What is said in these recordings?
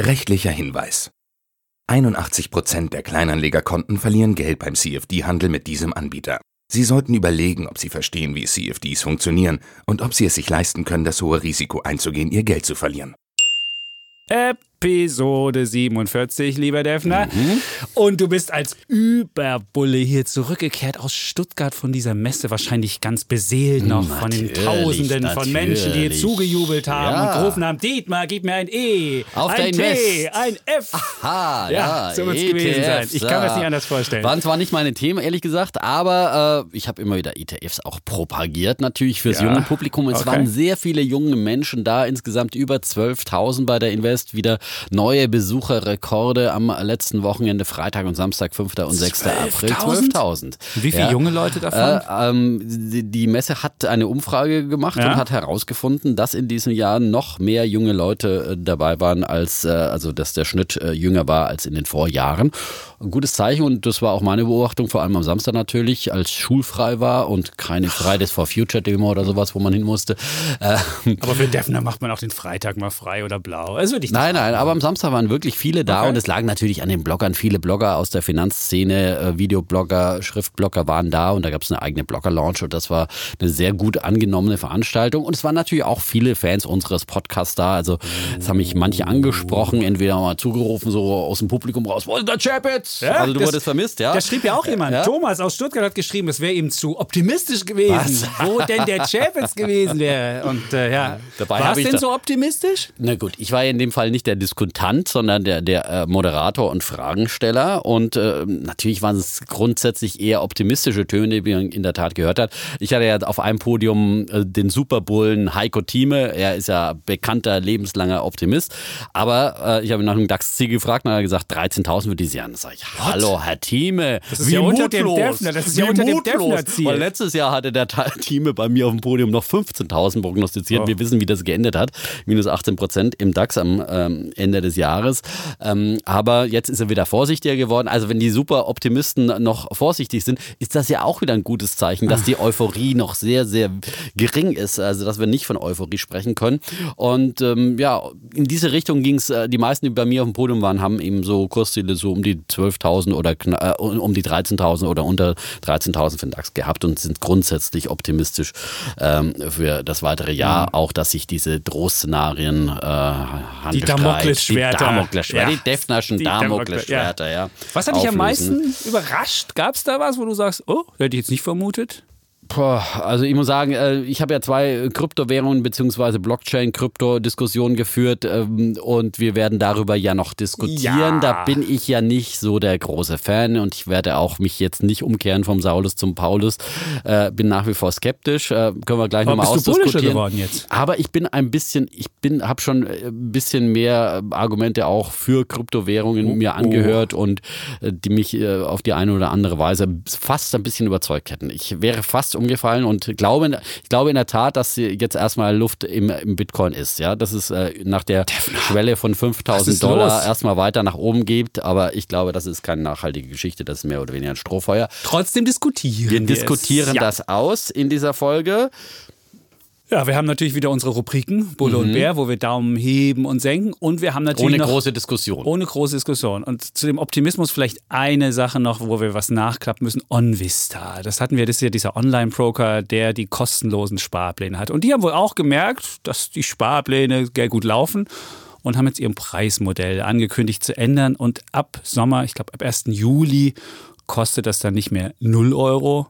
Rechtlicher Hinweis. 81% der Kleinanlegerkonten verlieren Geld beim CFD-Handel mit diesem Anbieter. Sie sollten überlegen, ob Sie verstehen, wie CFDs funktionieren und ob Sie es sich leisten können, das hohe Risiko einzugehen, Ihr Geld zu verlieren. Episode 47, lieber Defner. Mhm. Und du bist als Überbulle hier zurückgekehrt aus Stuttgart von dieser Messe, wahrscheinlich ganz beseelt noch von den Natürlich, Tausenden von Menschen, die hier natürlich. zugejubelt haben Ja. und gerufen haben: Dietmar, gib mir ein E, Auf ein T, Invest. ein F. Ha, Ja, so wird's gewesen sein. Ich kann mir das nicht anders vorstellen. Waren zwar nicht meine Themen, ehrlich gesagt, aber äh, ich habe immer wieder ETFs auch propagiert, natürlich fürs Ja, junge Publikum. Es okay. waren sehr viele junge Menschen da, insgesamt über 12.000 bei der Invest. Wieder neue Besucherrekorde am letzten Wochenende, Freitag und Samstag, 5. und 6. April. 12.000? 12.000. Wie viele Ja. junge Leute davon? Äh, ähm, die, die Messe hat eine Umfrage gemacht Ja? und hat herausgefunden, dass in diesem Jahr noch mehr junge Leute äh, dabei waren, als äh, also dass der Schnitt äh, jünger war als in den Vorjahren. Ein gutes Zeichen und das war auch meine Beobachtung, vor allem am Samstag natürlich, als schulfrei war und keine Fridays for Future Demo oder sowas, wo man hin musste. Äh, Aber für Defner macht man auch den Freitag mal frei oder blau. Das würde ich nicht Nein, nein, aber am Samstag waren wirklich viele da Okay. und es lagen natürlich an den Bloggern. Viele Blogger aus der Finanzszene, äh, Videoblogger, Schriftblogger waren da und da gab es eine eigene Blogger-Launch und das war eine sehr gut angenommene Veranstaltung. Und es waren natürlich auch viele Fans unseres Podcasts da. Also es haben mich manche angesprochen, entweder mal zugerufen, so aus dem Publikum raus, wo ist der Chapitz? Ja, also du das- wurdest vermisst, ja? Da schrieb ja auch jemand. Ja? Thomas aus Stuttgart hat geschrieben, es wäre ihm zu optimistisch gewesen, Was? wo denn der Chapitz gewesen wäre. Und äh, ja, Dabei war es denn da- so optimistisch? Na gut, ich war ja in dem Fall nicht der Diskutant, sondern der, der äh, Moderator und Fragensteller. Und äh, natürlich waren es grundsätzlich eher optimistische Töne, die man in der Tat gehört hat. Ich hatte ja auf einem Podium äh, den Superbullen Heiko Thieme. Er ist ja bekannter, lebenslanger Optimist. Aber äh, ich habe ihn nach dem DAX-Ziel gefragt und er hat gesagt, 13.000 wird dieses Jahr. Und ich, hallo, Herr Thieme. Das ist ja unter dem Defner, das ist ja Wie unter dem mutlos. Defner-Ziel. Weil letztes Jahr hatte der Thieme bei mir auf dem Podium noch 15.000 prognostiziert. Oh. Wir wissen, wie das geendet hat. Minus 18 Prozent im DAX am ähm, Ende des Jahres. Ähm, aber jetzt ist er wieder vorsichtiger geworden. Also wenn die Superoptimisten noch vorsichtig sind, ist das ja auch wieder ein gutes Zeichen, dass die Euphorie noch sehr, sehr gering ist. Also dass wir nicht von Euphorie sprechen können. Und ähm, ja, in diese Richtung ging es. Äh, die meisten, die bei mir auf dem Podium waren, haben eben so Kursziele so um die 12.000 oder äh, um die 13.000 oder unter 13.000 für den DAX gehabt und sind grundsätzlich optimistisch ähm, für das weitere Jahr. Auch, dass sich diese Drohszenarien äh, Die Damoklesschwerter. die, Damoklesschwerter, Ja. die Defnerschen Damoklesschwerter, ja. Was hat dich am meisten überrascht? Gab es da was, wo du sagst, oh, hätte ich jetzt nicht vermutet? Also ich muss sagen, äh, ich habe ja zwei Kryptowährungen bzw. Blockchain-Krypto-Diskussionen geführt ähm, und wir werden darüber ja noch diskutieren. Ja. Da bin ich ja nicht so der große Fan und ich werde auch mich jetzt nicht umkehren vom Saulus zum Paulus. Äh, bin nach wie vor skeptisch. Äh, können wir gleich nochmal ausdiskutieren. geworden jetzt? Aber ich bin ein bisschen, ich bin, habe schon ein bisschen mehr Argumente auch für Kryptowährungen Oh, mir angehört und äh, die mich auf die eine oder andere Weise fast ein bisschen überzeugt hätten. Ich wäre fast umgefallen und glaube, ich glaube in der Tat, dass jetzt erstmal Luft im, im Bitcoin ist. Ja, dass es äh, nach der Schwelle von Was 5000 ist Dollar los? erstmal weiter nach oben geht. Aber ich glaube, das ist keine nachhaltige Geschichte. Das ist mehr oder weniger ein Strohfeuer. Trotzdem diskutieren Wir wir diskutieren. Ja. das aus in dieser Folge. Ja, wir haben natürlich wieder unsere Rubriken, Bulle und Bär, wo wir Daumen heben und senken. Und wir haben natürlich Mhm. Ohne noch große Diskussion. Ohne große Diskussion. Und zu dem Optimismus vielleicht eine Sache noch, wo wir was nachklappen müssen. OnVista. Das hatten wir, das ist ja dieser Online-Broker, der die kostenlosen Sparpläne hat. Und die haben wohl auch gemerkt, dass die Sparpläne sehr gut laufen und haben jetzt ihr Preismodell angekündigt zu ändern. Und ab Sommer, ich glaube ab 1. Juli, kostet das dann nicht mehr 0 Euro,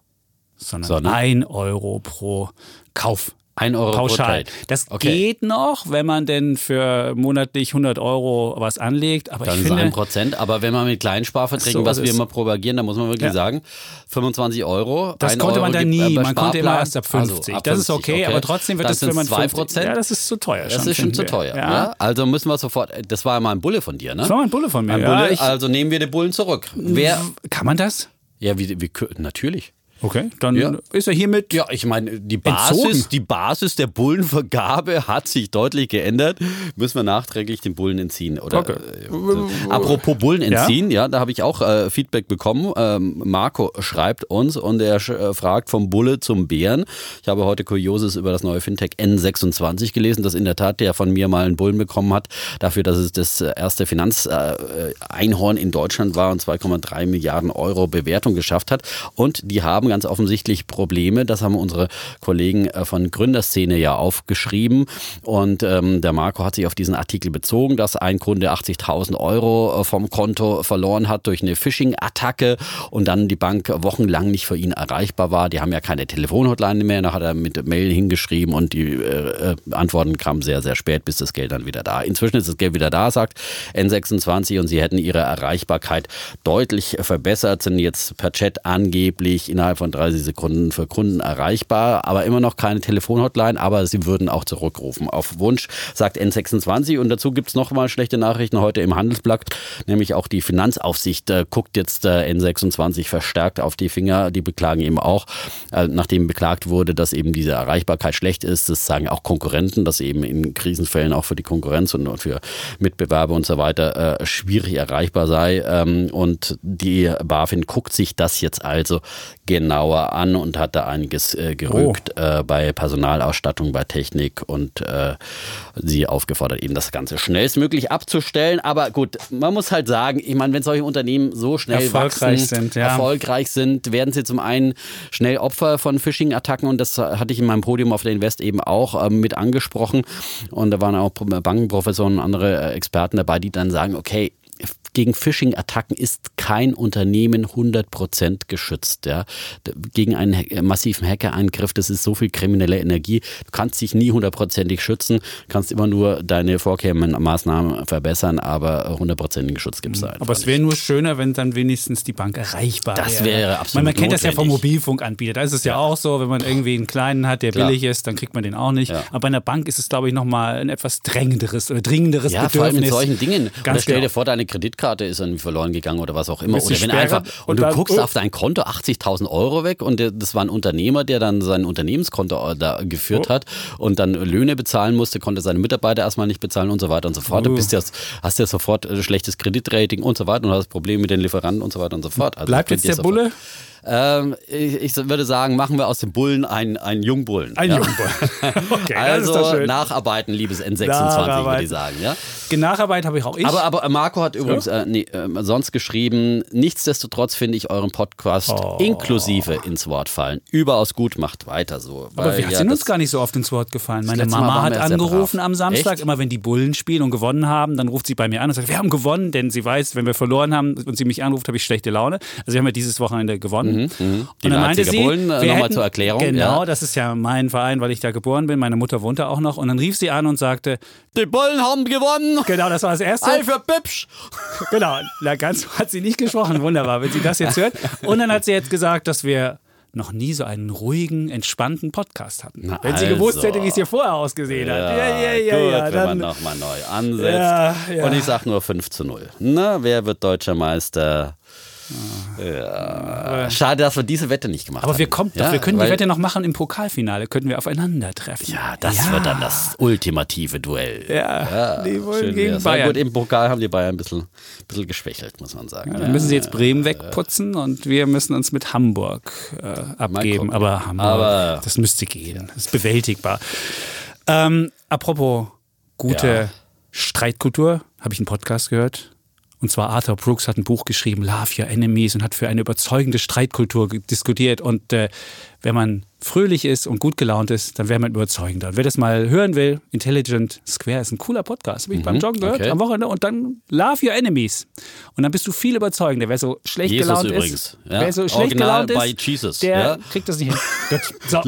sondern, Sondern? 1 Euro pro Kauf. Ein Euro pro pauschal. Das Okay. geht noch, wenn man denn für monatlich 100 Euro was anlegt. Aber Dann ich ist finde, ein Prozent, aber wenn man mit kleinen Sparverträgen, So was ist wir immer propagieren, da muss man wirklich Ja. sagen, 25 Euro. das ein konnte Euro man dann gibt, äh, nie. Man konnte immer erst ab Also 50. ab das ist 50, okay, aber trotzdem wird Dann es, wenn man sind's 2 50 Prozent. Ja, das ist zu teuer. Das schon, ist schon zu teuer. Ja. Ja. Also müssen wir sofort, das war ja mal ein Bulle von dir, ne? Das war mal ein Bulle von mir. Ein ja, Bulle, ich, also nehmen wir den Bullen zurück. Wer? kann man das? Ja, wie, wie natürlich. Okay, dann Ja. ist er hiermit. Ja, ich meine, die Basis, Entzogen. die Basis der Bullenvergabe hat sich deutlich geändert. Müssen wir nachträglich den Bullen entziehen. Oder, Okay. äh, so. Apropos Bullen entziehen, ja, da habe ich auch äh, Feedback bekommen. Ähm, Marco schreibt uns und er äh, fragt vom Bulle zum Bären. Ich habe heute Kurioses über das neue Fintech N26 gelesen, das in der Tat der von mir mal einen Bullen bekommen hat, dafür, dass es das erste Finanzeinhorn in Deutschland war und 2,3 Milliarden Euro Bewertung geschafft hat. Und die haben ganz offensichtlich Probleme. Das haben unsere Kollegen äh, von Gründerszene ja aufgeschrieben. Und ähm, der Marco hat sich auf diesen Artikel bezogen, dass ein Kunde 80.000 Euro äh, vom Konto verloren hat durch eine Phishing-Attacke und dann die Bank wochenlang nicht für ihn erreichbar war. Die haben ja keine Telefonhotline mehr. Da hat er mit Mail hingeschrieben und die äh, äh, Antworten kamen sehr, sehr spät, bis das Geld dann wieder da. Inzwischen ist das Geld wieder da, sagt N26 und sie hätten ihre Erreichbarkeit deutlich verbessert, sind jetzt per Chat angeblich innerhalb von 30 Sekunden für Kunden erreichbar, aber immer noch keine Telefonhotline, aber sie würden auch zurückrufen. Auf Wunsch, sagt N26 und dazu gibt es nochmal schlechte Nachrichten heute im Handelsblatt, nämlich auch die Finanzaufsicht äh, guckt jetzt äh, N26 verstärkt auf die Finger, die beklagen eben auch, äh, nachdem beklagt wurde, dass eben diese Erreichbarkeit schlecht ist, das sagen auch Konkurrenten, dass eben in Krisenfällen auch für die Konkurrenz und für Mitbewerber und so weiter äh, schwierig erreichbar sei. Ähm, und die BaFin guckt sich das jetzt also genauer an und hat da einiges äh, gerügt äh, bei Personalausstattung, bei Technik und äh, sie aufgefordert, eben das Ganze schnellstmöglich abzustellen. Aber gut, man muss halt sagen, ich meine, wenn solche Unternehmen so schnell Erfolgreich wachsen, sind, ja. erfolgreich sind, werden sie zum einen schnell Opfer von Phishing-Attacken und das hatte ich in meinem Podium auf der Invest eben auch ähm, mit angesprochen und da waren auch Bankenprofessoren und andere äh, Experten dabei, die dann sagen, okay, gegen Phishing-Attacken ist kein Unternehmen 100% geschützt. Ja. Gegen einen ha- massiven Hackerangriff, das ist so viel kriminelle Energie. Du kannst dich nie hundertprozentig schützen, kannst immer nur deine Vorkehrmaßnahmen verbessern, aber hundertprozentigen Schutz gibt es da Aber es wäre nur schöner, wenn dann wenigstens die Bank erreichbar Das wäre. wäre Man, absolut man kennt das ja vom notwendig. Mobilfunkanbieter. Da ist es ja, auch so, wenn man irgendwie einen kleinen hat, der Klar. billig ist, dann kriegt man den auch nicht. Ja. Aber bei einer Bank ist es, glaube ich, nochmal ein etwas drängenderes oder dringenderes Ja, vor allem Bedürfnis. mit solchen Dingen. Ganz oder stell dir genau. vor, deine Kreditkarte ist irgendwie verloren gegangen oder was auch immer. Oder wenn einfach, und und du guckst oh. auf dein Konto 80.000 Euro weg und das war ein Unternehmer, der dann sein Unternehmenskonto äh, da geführt Oh. hat und dann Löhne bezahlen musste, konnte seine Mitarbeiter erstmal nicht bezahlen und so weiter und so fort. Du Oh. bist ja, hast ja sofort äh, schlechtes Kreditrating und so weiter und hast Probleme mit den Lieferanten und so weiter und so fort. Also Bleibt jetzt der Bulle? Ähm, ich, ich würde sagen, machen wir aus dem Bullen einen, einen Jungbullen. Ein ja. Jungbull. okay, Also nacharbeiten, liebes N26, würde ich sagen. Ja? Nacharbeit habe ich auch ich. Aber, aber Marco hat übrigens äh, nee, äh, sonst geschrieben, nichtsdestotrotz finde ich euren Podcast Oh. inklusive ins Wort fallen. Überaus gut, macht weiter so. aber Weil, wir ja, sind uns gar nicht so oft ins Wort gefallen. Meine Mama hat ja angerufen am Samstag, Echt? immer wenn die Bullen spielen und gewonnen haben, dann ruft sie bei mir an und sagt, wir haben gewonnen, denn sie weiß, wenn wir verloren haben und sie mich anruft, habe ich schlechte Laune. Also wir haben ja dieses Wochenende gewonnen. Die Und dann meinte sie, Bullen, äh, wir nochmal zur Erklärung. Genau, Ja. das ist ja mein Verein, weil ich da geboren bin. Meine Mutter wohnt da auch noch. Und dann rief sie an und sagte, Die Bullen haben gewonnen! genau, das war das Erste. Ei für Pipsch! Genau, na, ganz hat sie nicht gesprochen. Wunderbar, wenn sie das jetzt hört. Und dann hat sie jetzt gesagt, dass wir noch nie so einen ruhigen, entspannten Podcast hatten. Na wenn sie gewusst also. hätte, wie es hier vorher ausgesehen hat. Ja, ja, ja, gut, ja. wenn Dann, man nochmal neu ansetzt. Ja, ja. Und ich sag nur 5 zu 0. Na, wer wird deutscher Meister? Ja. Schade, dass wir diese Wette nicht gemacht haben. aber wir, kommen, doch, Ja, wir können die Wette noch machen im Pokalfinale. Könnten wir aufeinandertreffen. Ja, das wird dann das ultimative Duell. Ja, die wollen schön gegen wär's. Ja, Bayern. gut, im Pokal haben die Bayern ein bisschen, bisschen geschwächelt, muss man sagen. Ja, dann müssen sie jetzt Bremen wegputzen und wir müssen uns mit Hamburg äh, abgeben. Aber Hamburg, Aber- das müsste gehen. Das ist bewältigbar. Ähm, apropos gute Ja. Streitkultur, habe ich einen Podcast gehört. Und zwar Arthur Brooks hat ein Buch geschrieben, Love Your Enemies, und hat für eine überzeugende Streitkultur diskutiert. Und äh, wenn man fröhlich ist und gut gelaunt ist, dann wäre man überzeugender. Und wer das mal hören will, Intelligent Square ist ein cooler Podcast. Habe ich beim Joggen gehört okay. am Wochenende. Und dann Love Your Enemies. Und dann bist du viel überzeugender. Wer so schlecht Jesus gelaunt übrigens. ist, Ja. wer so schlecht Original gelaunt ist, Jesus. der Ja. kriegt das nicht hin. So.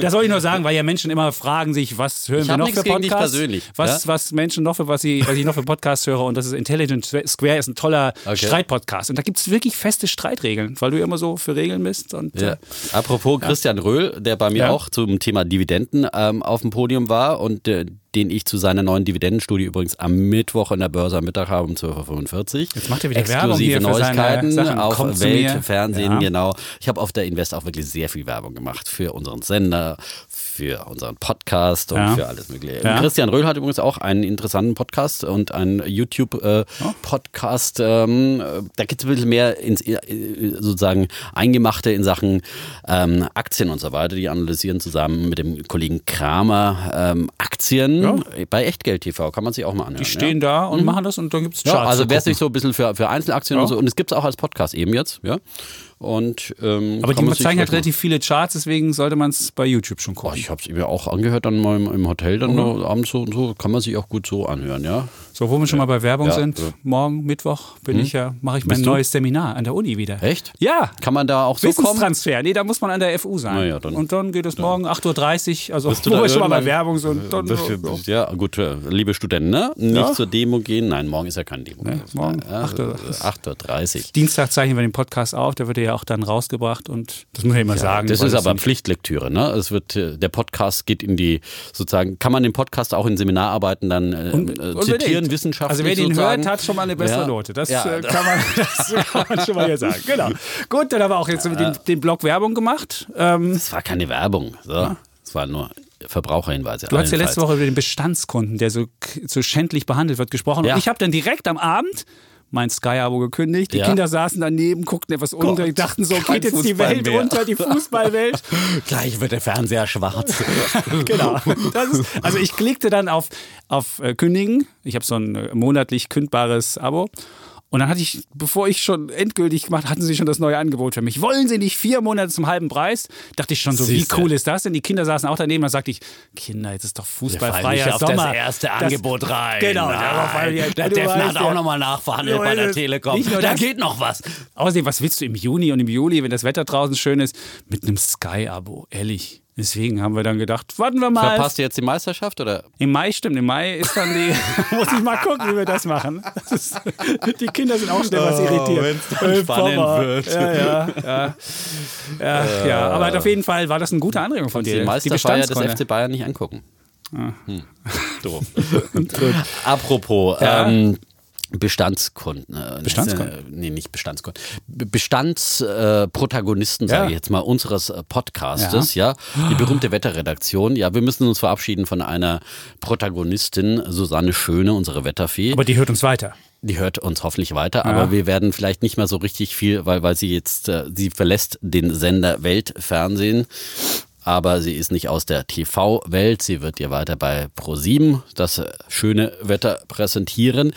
Das soll ich nur sagen, weil ja Menschen immer fragen sich, was hören Ich wir noch für Podcasts? persönlich, Was, ja? was Menschen noch für, was ich, was ich noch für Podcasts höre. Und das ist Intelligent Square ist ein toller Okay. Streitpodcast. Und da gibt es wirklich feste Streitregeln, weil du immer so für Regeln bist. Und, äh, Apropos Christian Röhl, der bei mir Ja. auch zum Thema Dividenden ähm, auf dem Podium war und äh, den ich zu seiner neuen Dividendenstudie übrigens am Mittwoch in der Börse am Mittag habe um 12.45 Uhr. Jetzt macht er wieder Exklusive Werbung Neuigkeiten auf Kommt Welt. Fernsehen, Ja. genau. Ich habe auf der Invest auch wirklich sehr viel Werbung gemacht für unseren Sender, für unseren Podcast und Ja. für alles Mögliche. Ja. Christian Röhl hat übrigens auch einen interessanten Podcast und einen YouTube-Podcast. ähm, äh, da geht es ein bisschen mehr ins äh, sozusagen Eingemachte in Sachen ähm, Aktien und so weiter. Die analysieren zusammen mit dem Kollegen Kramer ähm, Aktien Ja. bei Echtgeld TV. Kann man sich auch mal anhören. die stehen da und machen das und dann gibt es ja, Charts. also zu wer sich so ein bisschen für, für Einzelaktien Ja. und so, und es gibt es auch als Podcast eben jetzt, ja. Und, ähm, Aber die zeigen halt relativ viele Charts, deswegen sollte man es bei YouTube schon Oh, gucken. ich habe es mir auch angehört dann mal im, im Hotel dann noch abends so und so. Kann man sich auch gut so anhören, ja. So, wo wir schon mal bei Werbung Ja, sind, ja. morgen Mittwoch bin ich ja, mache ich mein du? neues Seminar an der Uni wieder. Echt? Ja. Kann man da auch so kommen? Nee, da muss man an der FU sein. Na ja, dann- und dann geht es morgen 8.30 Uhr, also Bist wo da wir schon mal bei Werbung sind. Dann, Bist du- ja. Ja, gut, äh, liebe Studenten, ne? Nicht Ja. zur Demo gehen. Nein, morgen ist ja kein Demo. Nee, morgen ja, 8 Uhr. 8.30 Uhr. Dienstag zeichnen wir den Podcast auf, der wird ja auch dann rausgebracht und das muss ich immer sagen. Das ist aber Pflichtlektüre, ne? Es wird, äh, der Podcast geht in die, sozusagen, kann man den Podcast auch in Seminararbeiten dann äh, äh, zitieren, wissenschaftlich Also wer den sozusagen? hört, hat schon mal eine bessere Ja. Note. Das, Ja. äh, kann man, das kann man schon mal hier sagen. Genau. Gut, dann haben wir auch jetzt den, den Blog Werbung gemacht. Ähm, Das war keine Werbung, so. Es war nur Verbraucherhinweise. du hast ja letzte Woche über den Bestandskunden, der so, so schändlich behandelt wird, gesprochen. Ja. Und ich habe dann direkt am Abend mein Sky-Abo gekündigt. Die Ja. Kinder saßen daneben, guckten etwas unter, die dachten so, geht jetzt die Welt mehr. unter, die Fußballwelt. Gleich wird der Fernseher schwarz. genau. Ist, also ich klickte dann auf, auf äh, Kündigen. Ich habe so ein äh, monatlich kündbares Abo. Und dann hatte ich, bevor ich schon endgültig gemacht, hatten sie schon das neue Angebot für mich. Wollen sie nicht vier Monate zum halben Preis? Dachte ich schon so, Siehste. wie cool ist das denn? Die Kinder saßen auch daneben. Dann sagte ich, Kinder, jetzt ist doch fußballfreier auf Sommer. das erste Das- Angebot rein. Genau, Nein. darauf der Defner hat ja. auch nochmal nachverhandelt Du bei der Telekom. Da das. geht noch was. Außerdem, was willst du im Juni und im Juli, wenn das Wetter draußen schön ist, mit einem Sky-Abo? Ehrlich. Deswegen haben wir dann gedacht, warten wir mal. Verpasst ihr jetzt die Meisterschaft oder? Im Mai stimmt, im Mai ist dann die. muss ich mal gucken, wie wir das machen. Das ist, die Kinder sind auch schnell was irritiert. wenn's dann Äh, spannend Papa. wird. Ja, ja, ja. Ja, ja. Aber auf jeden Fall war das eine gute Anregung von dir. Die Meisterfeier des. FC Bayern nicht angucken. Ah. Hm. Doof. Apropos, Ja. ähm, Bestandskunden. Äh, Bestandskunden? Äh, nee, nicht Bestandskunden. Be- Bestandsprotagonisten, äh, Ja. sage ich jetzt mal, unseres äh, Podcastes, ja. Die berühmte Wetterredaktion. Ja, wir müssen uns verabschieden von einer Protagonistin, Susanne Schöne, unsere Wetterfee. Aber die hört uns weiter. Die hört uns hoffentlich weiter, aber wir werden vielleicht nicht mehr so richtig viel, weil, weil sie jetzt, äh, sie verlässt den Sender Weltfernsehen. Aber sie ist nicht aus der TV-Welt. Sie wird ihr weiter bei Pro7 das schöne Wetter präsentieren.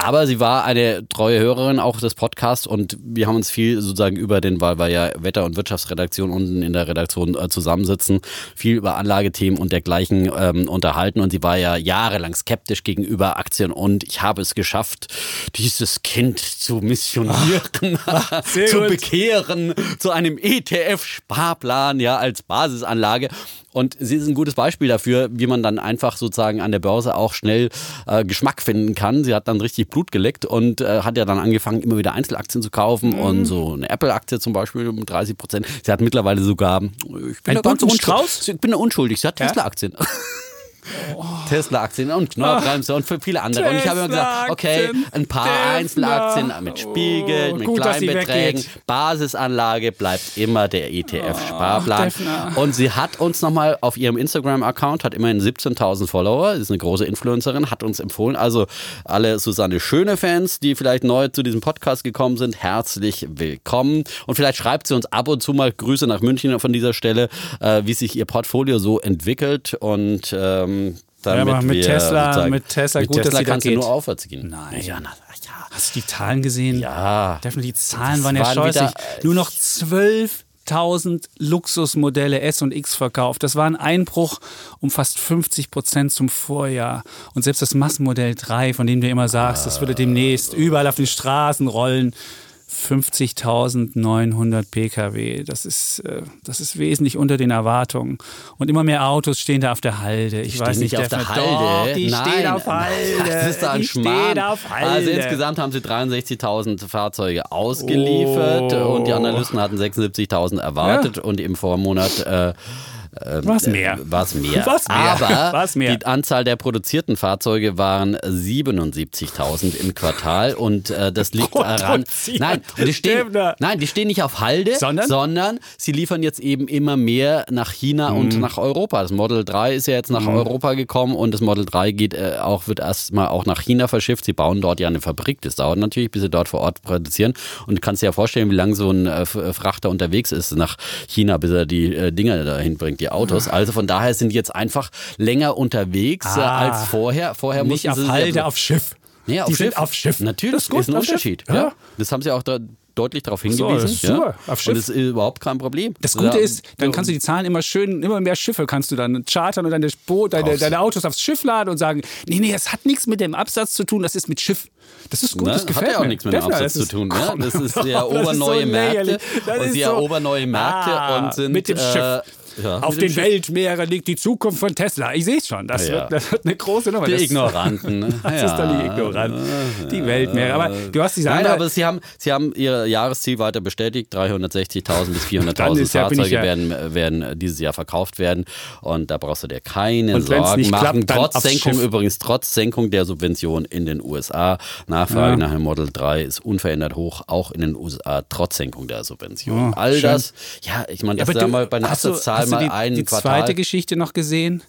Aber sie war eine treue Hörerin auch des Podcasts und wir haben uns viel sozusagen über den, weil wir ja Wetter- und Wirtschaftsredaktion unten in der Redaktion äh, zusammensitzen, viel über Anlagethemen und dergleichen ähm, unterhalten und sie war ja jahrelang skeptisch gegenüber Aktien und ich habe es geschafft, dieses Kind zu missionieren, sehr zu gut. bekehren, zu einem ETF-Sparplan, ja, als Basisanlage. Und sie ist ein gutes Beispiel dafür, wie man dann einfach sozusagen an der Börse auch schnell äh, Geschmack finden kann. Sie hat dann richtig Blut geleckt und äh, hat ja dann angefangen, immer wieder Einzelaktien zu kaufen Mhm. und so eine Apple-Aktie zum Beispiel um 30 Prozent. Sie hat mittlerweile sogar, ich bin da ganz unschuldig. Ich bin da unschuldig. Sie hat Ja? Tesla-Aktien. Tesla-Aktien und Knorr-Bremse und für viele andere. Und ich habe immer gesagt, okay, ein paar Tesla. Einzelaktien mit Spiegel, Oh, mit gut, kleinen Beträgen. Basisanlage bleibt immer der ETF-Sparplan. Defner. und sie hat uns nochmal auf ihrem Instagram-Account, hat immerhin 17.000 Follower, ist eine große Influencerin, hat uns empfohlen. Also alle Susanne Schöne-Fans, die vielleicht neu zu diesem Podcast gekommen sind, herzlich willkommen. Und vielleicht schreibt sie uns ab und zu mal Grüße nach München von dieser Stelle, äh, wie sich ihr Portfolio so entwickelt. Und ähm, damit aber mit wir Tesla- mit Tesla gut, dass Tesla sie da kannst du geht. nur aufwärts gehen. Nein. Ja, na, ja. Hast du die Zahlen gesehen? Ja. Definitiv, die Zahlen Das waren ja waren scheußlich. wieder- Nur noch 12 50.000 Luxusmodelle S und X verkauft. Das war ein Einbruch um fast 50 Prozent zum Vorjahr. Und selbst das Massenmodell 3, von dem du immer sagst, das würde demnächst überall auf den Straßen rollen, 50.900 Pkw. Das ist, äh, das ist wesentlich unter den Erwartungen. Und immer mehr Autos stehen da auf der Halde. Ich Die weiß nicht, auf der Halde. Doch, die Nein. stehen auf Halde. Das ist da ein die Schmarrn. stehen auf Halde. Also insgesamt haben sie 63.000 Fahrzeuge ausgeliefert Oh. und die Analysten hatten 76.000 erwartet und im Vormonat äh, Was mehr? war es mehr. Was mehr? Aber Was mehr? die Anzahl der produzierten Fahrzeuge waren 77.000 im Quartal und äh, das liegt daran. Nein, die stehen, nein, die stehen nicht auf Halde, Sondern? sie liefern jetzt eben immer mehr nach China Mhm. und nach Europa. Das Model 3 ist ja jetzt nach Europa gekommen und das Model 3 geht äh, auch, wird erstmal auch nach China verschifft. Sie bauen dort ja eine Fabrik. Das dauert natürlich, bis sie dort vor Ort produzieren. Und du kannst dir ja vorstellen, wie lange so ein äh, Frachter unterwegs ist nach China, bis er die äh, Dinger dahin bringt, die Autos. Also von daher sind die jetzt einfach länger unterwegs äh, Ah. als vorher. Vorher Nicht mussten auf sie Halde, auf Schiff. Nee, auf die Schiff. sind auf Schiff. Natürlich, Das ist gut, ein auf Schiff. Unterschied. Ja. Ja. Das haben sie auch da deutlich darauf hingewiesen. das ist super. Ja. Auf Schiff. Und das ist überhaupt kein Problem. Das Gute Ja, ist, dann kannst du die Zahlen immer schön, immer mehr Schiffe kannst du dann chartern und deine, Boot, deine, deine Autos aufs Schiff laden und sagen, nee, nee, das hat nichts mit dem Absatz zu tun, das ist mit Schiff. Das ist gut, Ne? das gefällt Hat ja auch mir. nichts mit dem Absatz zu tun. Ne? Das ist, ist erobern so Märkte und ist sie so- erobern neue Märkte Ah, und sind mit dem äh, Schiff. Ja, Auf den. Weltmeeren liegt die Zukunft von Tesla. Ich sehe es schon. Das, Ja. wird, das wird eine große Nummer. Die das, Ignoranten. ne? Das ist dann die Ignoranten. Die Weltmeere. Aber du hast diese Nein, aber sie haben, sie haben ihr Jahresziel weiter bestätigt. 360.000 bis Dann 400.000 ist ja- bin ich Fahrzeuge ja- werden, werden dieses Jahr verkauft werden. Und da brauchst du dir keine Und Sorgen nicht machen. klappt, trotz Senkung Schiff. übrigens, trotz Senkung der Subvention in den USA. Nachfrage Ja. nach dem Model 3 ist unverändert hoch, auch in den USA, trotz Senkung der Subvention. Oh, All schön. das, ja, ich meine, das Aber ist ja du- mal bei einer Absatzzahl hast du die, die zweite Geschichte noch gesehen?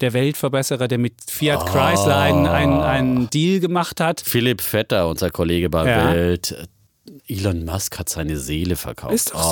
Der Weltverbesserer, der mit Fiat Oh. Chrysler einen, einen, einen Deal gemacht hat. Philipp Vetter, unser Kollege bei Ja. Welt. Elon Musk hat seine Seele verkauft. Ist doch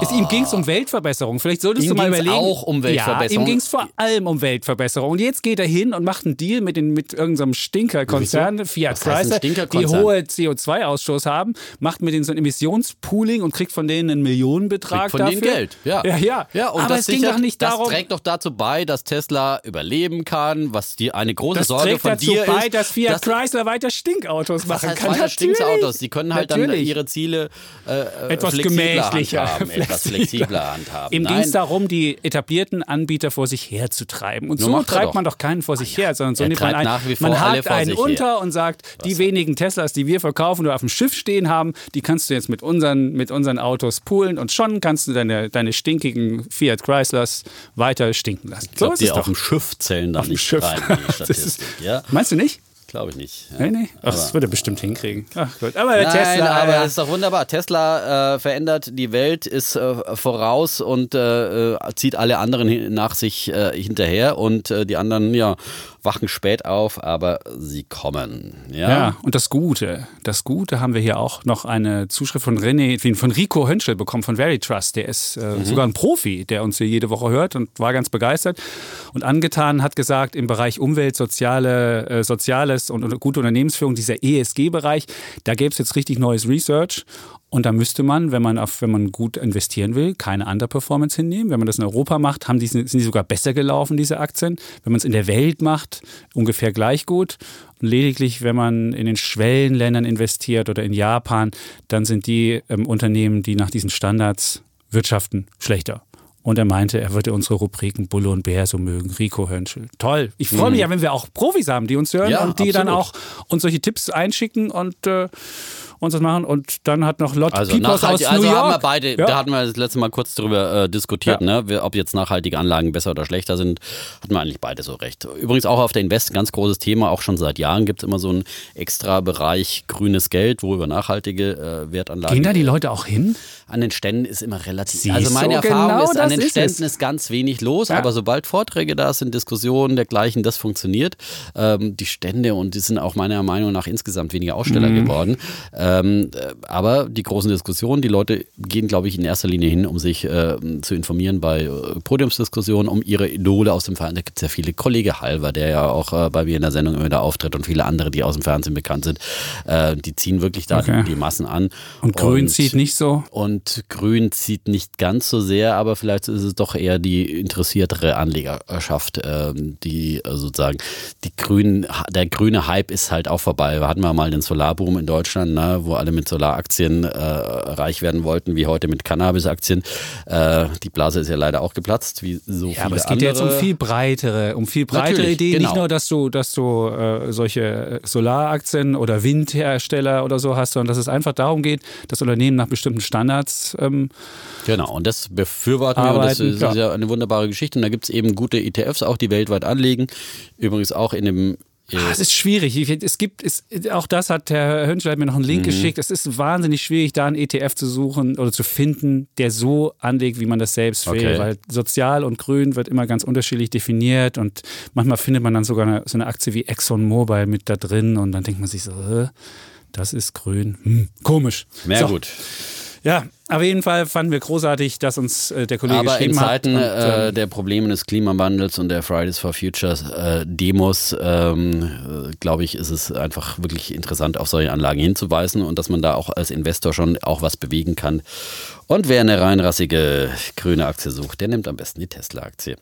so. Es, ihm ging es um Weltverbesserung. Vielleicht solltest Ihm du mal überlegen. auch um Weltverbesserung. Ja, ihm ging es vor allem um Weltverbesserung. Und jetzt geht er hin und macht einen Deal mit, den, mit irgendeinem Stinkerkonzern, Fiat Chrysler, die hohe CO2-Ausstoß haben, macht mit denen so ein Emissionspooling und kriegt von denen einen Millionenbetrag Kriegt von dafür. denen Geld. Ja, Ja, ja. ja und Aber das es ging doch nicht das darum. trägt doch dazu bei, dass Tesla überleben kann, was die eine große Das Sorge trägt von dazu dir bei, ist. dass Fiat dass- Chrysler weiter Stinkautos machen heißt kann. weiter Natürlich. Stinksautos? Die können halt dann Natürlich. ihre Ziele äh, etwas flexibler gemächlicher, handhaben, etwas flexibler handhaben. Ihm ging es darum, die etablierten Anbieter vor sich herzutreiben. Und Nur so treibt doch. man doch keinen vor sich her, sondern so Er nimmt man einen, man hakt einen unter und sagt, die wenigen Teslas, die wir verkaufen oder auf dem Schiff stehen haben, die kannst du jetzt mit unseren, mit unseren Autos poolen und schon kannst du deine, deine stinkigen Fiat Chrysler's weiter stinken lassen. ich glaub, so ist die es auf doch. dem Schiff zählen dem nicht Schiff. rein, ist-. Ja, Meinst du nicht? Glaube ich nicht. Ja. Nee, nee. Ach, das wird er bestimmt hinkriegen. Ach gut. Aber Nein, Tesla. aber ja. es ist doch wunderbar. Tesla äh, verändert die Welt, ist äh, voraus und äh, äh, zieht alle anderen nach sich äh, hinterher und äh, die anderen, ja, wachen spät auf, aber sie kommen. Ja, Ja, und das Gute, das Gute haben wir hier auch noch eine Zuschrift von René, von Rico Hönschel bekommen von Veritrust. Der ist äh, Mhm. sogar ein Profi, der uns hier jede Woche hört und war ganz begeistert und angetan, hat gesagt, im Bereich Umwelt, soziale, äh, Soziales und, und gute Unternehmensführung, dieser ESG-Bereich, da gäbe es jetzt richtig neues Research. Und da müsste man, wenn man auf, wenn man gut investieren will, keine Underperformance hinnehmen. Wenn man das in Europa macht, haben die, sind die sogar besser gelaufen, diese Aktien. Wenn man es in der Welt macht, ungefähr gleich gut. Und lediglich, wenn man in den Schwellenländern investiert oder in Japan, dann sind die ähm, Unternehmen, die nach diesen Standards wirtschaften, schlechter. Und er meinte, er würde unsere Rubriken Bulle und Bär so mögen. Rico Hönschel. Toll. Ich freue mich ja, wenn wir auch Profis haben, die uns hören Mhm. Ja, und die dann absolut. auch uns solche Tipps einschicken und äh, uns das machen. Und dann hat noch Lot Also, Pipos aus New also York. haben wir beide, Ja. da hatten wir das letzte Mal kurz drüber äh, diskutiert, Ja. ne? Ob jetzt nachhaltige Anlagen besser oder schlechter sind, hatten wir eigentlich beide so recht. Übrigens auch auf der Invest, ganz großes Thema, auch schon seit Jahren gibt es immer so einen extra Bereich grünes Geld, wo über nachhaltige äh, Wertanlagen. Gehen da die Leute auch hin? An den Ständen ist immer relativ. Siehst also meine du, Erfahrung genau ist, an den ist Ständen es. ist ganz wenig los, Ja. aber sobald Vorträge da sind, Diskussionen dergleichen, das funktioniert. Ähm, die Stände und die sind auch meiner Meinung nach insgesamt weniger Aussteller Mhm. geworden. Äh, Ähm, äh, aber die großen Diskussionen, die Leute gehen, glaube ich, in erster Linie hin, um sich äh, zu informieren bei äh, Podiumsdiskussionen, um ihre Idole aus dem Fernsehen. Da gibt es ja viele. Kollege Halver, der ja auch äh, bei mir in der Sendung immer da auftritt und viele andere, die aus dem Fernsehen bekannt sind. Äh, die ziehen wirklich da Okay. die Massen an. Und Grün zieht nicht so. Und Grün zieht nicht ganz so sehr, aber vielleicht ist es doch eher die interessiertere Anlegerschaft, ähm, die äh, sozusagen die grünen, der grüne Hype ist halt auch vorbei. Wir hatten wir mal den Solarboom in Deutschland, ne, wo alle mit Solaraktien äh, reich werden wollten, wie heute mit Cannabisaktien. Äh, die Blase ist ja leider auch geplatzt, wie so Ja, viele aber es geht andere. ja jetzt um viel breitere, um viel breitere Natürlich, Ideen. genau. Nicht nur, dass du, dass du äh, solche Solaraktien oder Windhersteller oder so hast, sondern dass es einfach darum geht, dass Unternehmen nach bestimmten Standards ähm, Genau, und das befürworten wir und das Arbeiten, ist, ja. ist ja eine wunderbare Geschichte. Und da gibt es eben gute ETFs, auch die weltweit anlegen. Übrigens auch in dem Ah, Es ist schwierig. Es gibt, es, auch das hat Herr Hönschel mir noch einen Mhm. Link geschickt. Es ist wahnsinnig schwierig, da einen ETF zu suchen oder zu finden, der so anlegt, wie man das selbst will. Okay. Weil sozial und grün wird immer ganz unterschiedlich definiert und manchmal findet man dann sogar eine, so eine Aktie wie ExxonMobil mit da drin und dann denkt man sich so, das ist grün. Hm, komisch. Mehr so, gut. Ja, auf jeden Fall fanden wir großartig, dass uns äh, der Kollege Aber in geschrieben Zeiten hat. Und, äh, ähm, der Probleme des Klimawandels und der Fridays for Futures äh, Demos, ähm, äh, glaube ich, ist es einfach wirklich interessant, auf solche Anlagen hinzuweisen und dass man da auch als Investor schon auch was bewegen kann. Und wer eine reinrassige grüne Aktie sucht, der nimmt am besten die Tesla-Aktie.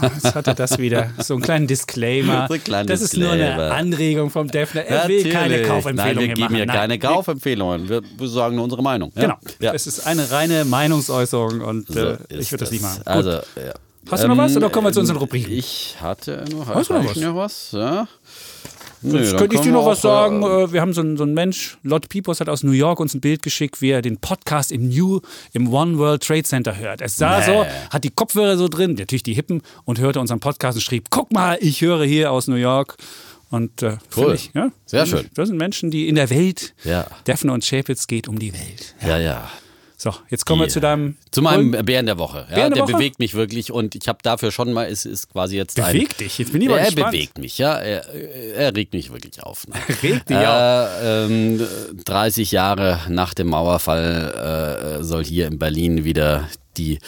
Jetzt hat er das wieder. So einen kleinen Disclaimer. So einen kleinen das ist nur eine Disclaimer. Anregung vom Defner. Er will keine Natürlich. Kaufempfehlung Nein, wir geben machen. hier Nein. keine Kaufempfehlungen. Wir, sagen nur unsere Meinung. Ja? Genau. Ja. Es ist eine reine Meinungsäuerung und So äh, ich würde das nicht machen. Gut. Also, ja. Hast du noch was oder kommen wir zu unseren ähm, Rubriken? Ich hatte noch, Hast du noch was? ich noch was? Ja. Sonst Nö, dann könnte ich dir noch was sagen. äh, Äh, Wir haben so einen, so einen Mensch, Lot Pipos hat aus New York uns ein Bild geschickt, wie er den Podcast im New, im One World Trade Center hört. Es sah Nee. so, hat die Kopfhörer so drin, natürlich die Hippen, und hörte unseren Podcast und schrieb, guck mal, ich höre hier aus New York. Und äh, Cool. ich, ja, Sehr schön. Das sind Menschen, die in der Welt, Ja. Defner und Schäpitz geht um die Welt. Ja, ja. So, jetzt kommen wir Die- zu deinem. Zu meinem Bären der Woche. Ja, Bären der der Woche? bewegt mich wirklich und ich habe dafür schon mal, es ist quasi jetzt ein. Bewegt dich, jetzt bin ich mal er gespannt. bewegt mich, ja. Er, er regt mich wirklich auf. Ne? Regt dich äh, ähm, 30 Jahre nach dem Mauerfall äh, soll hier in Berlin wieder die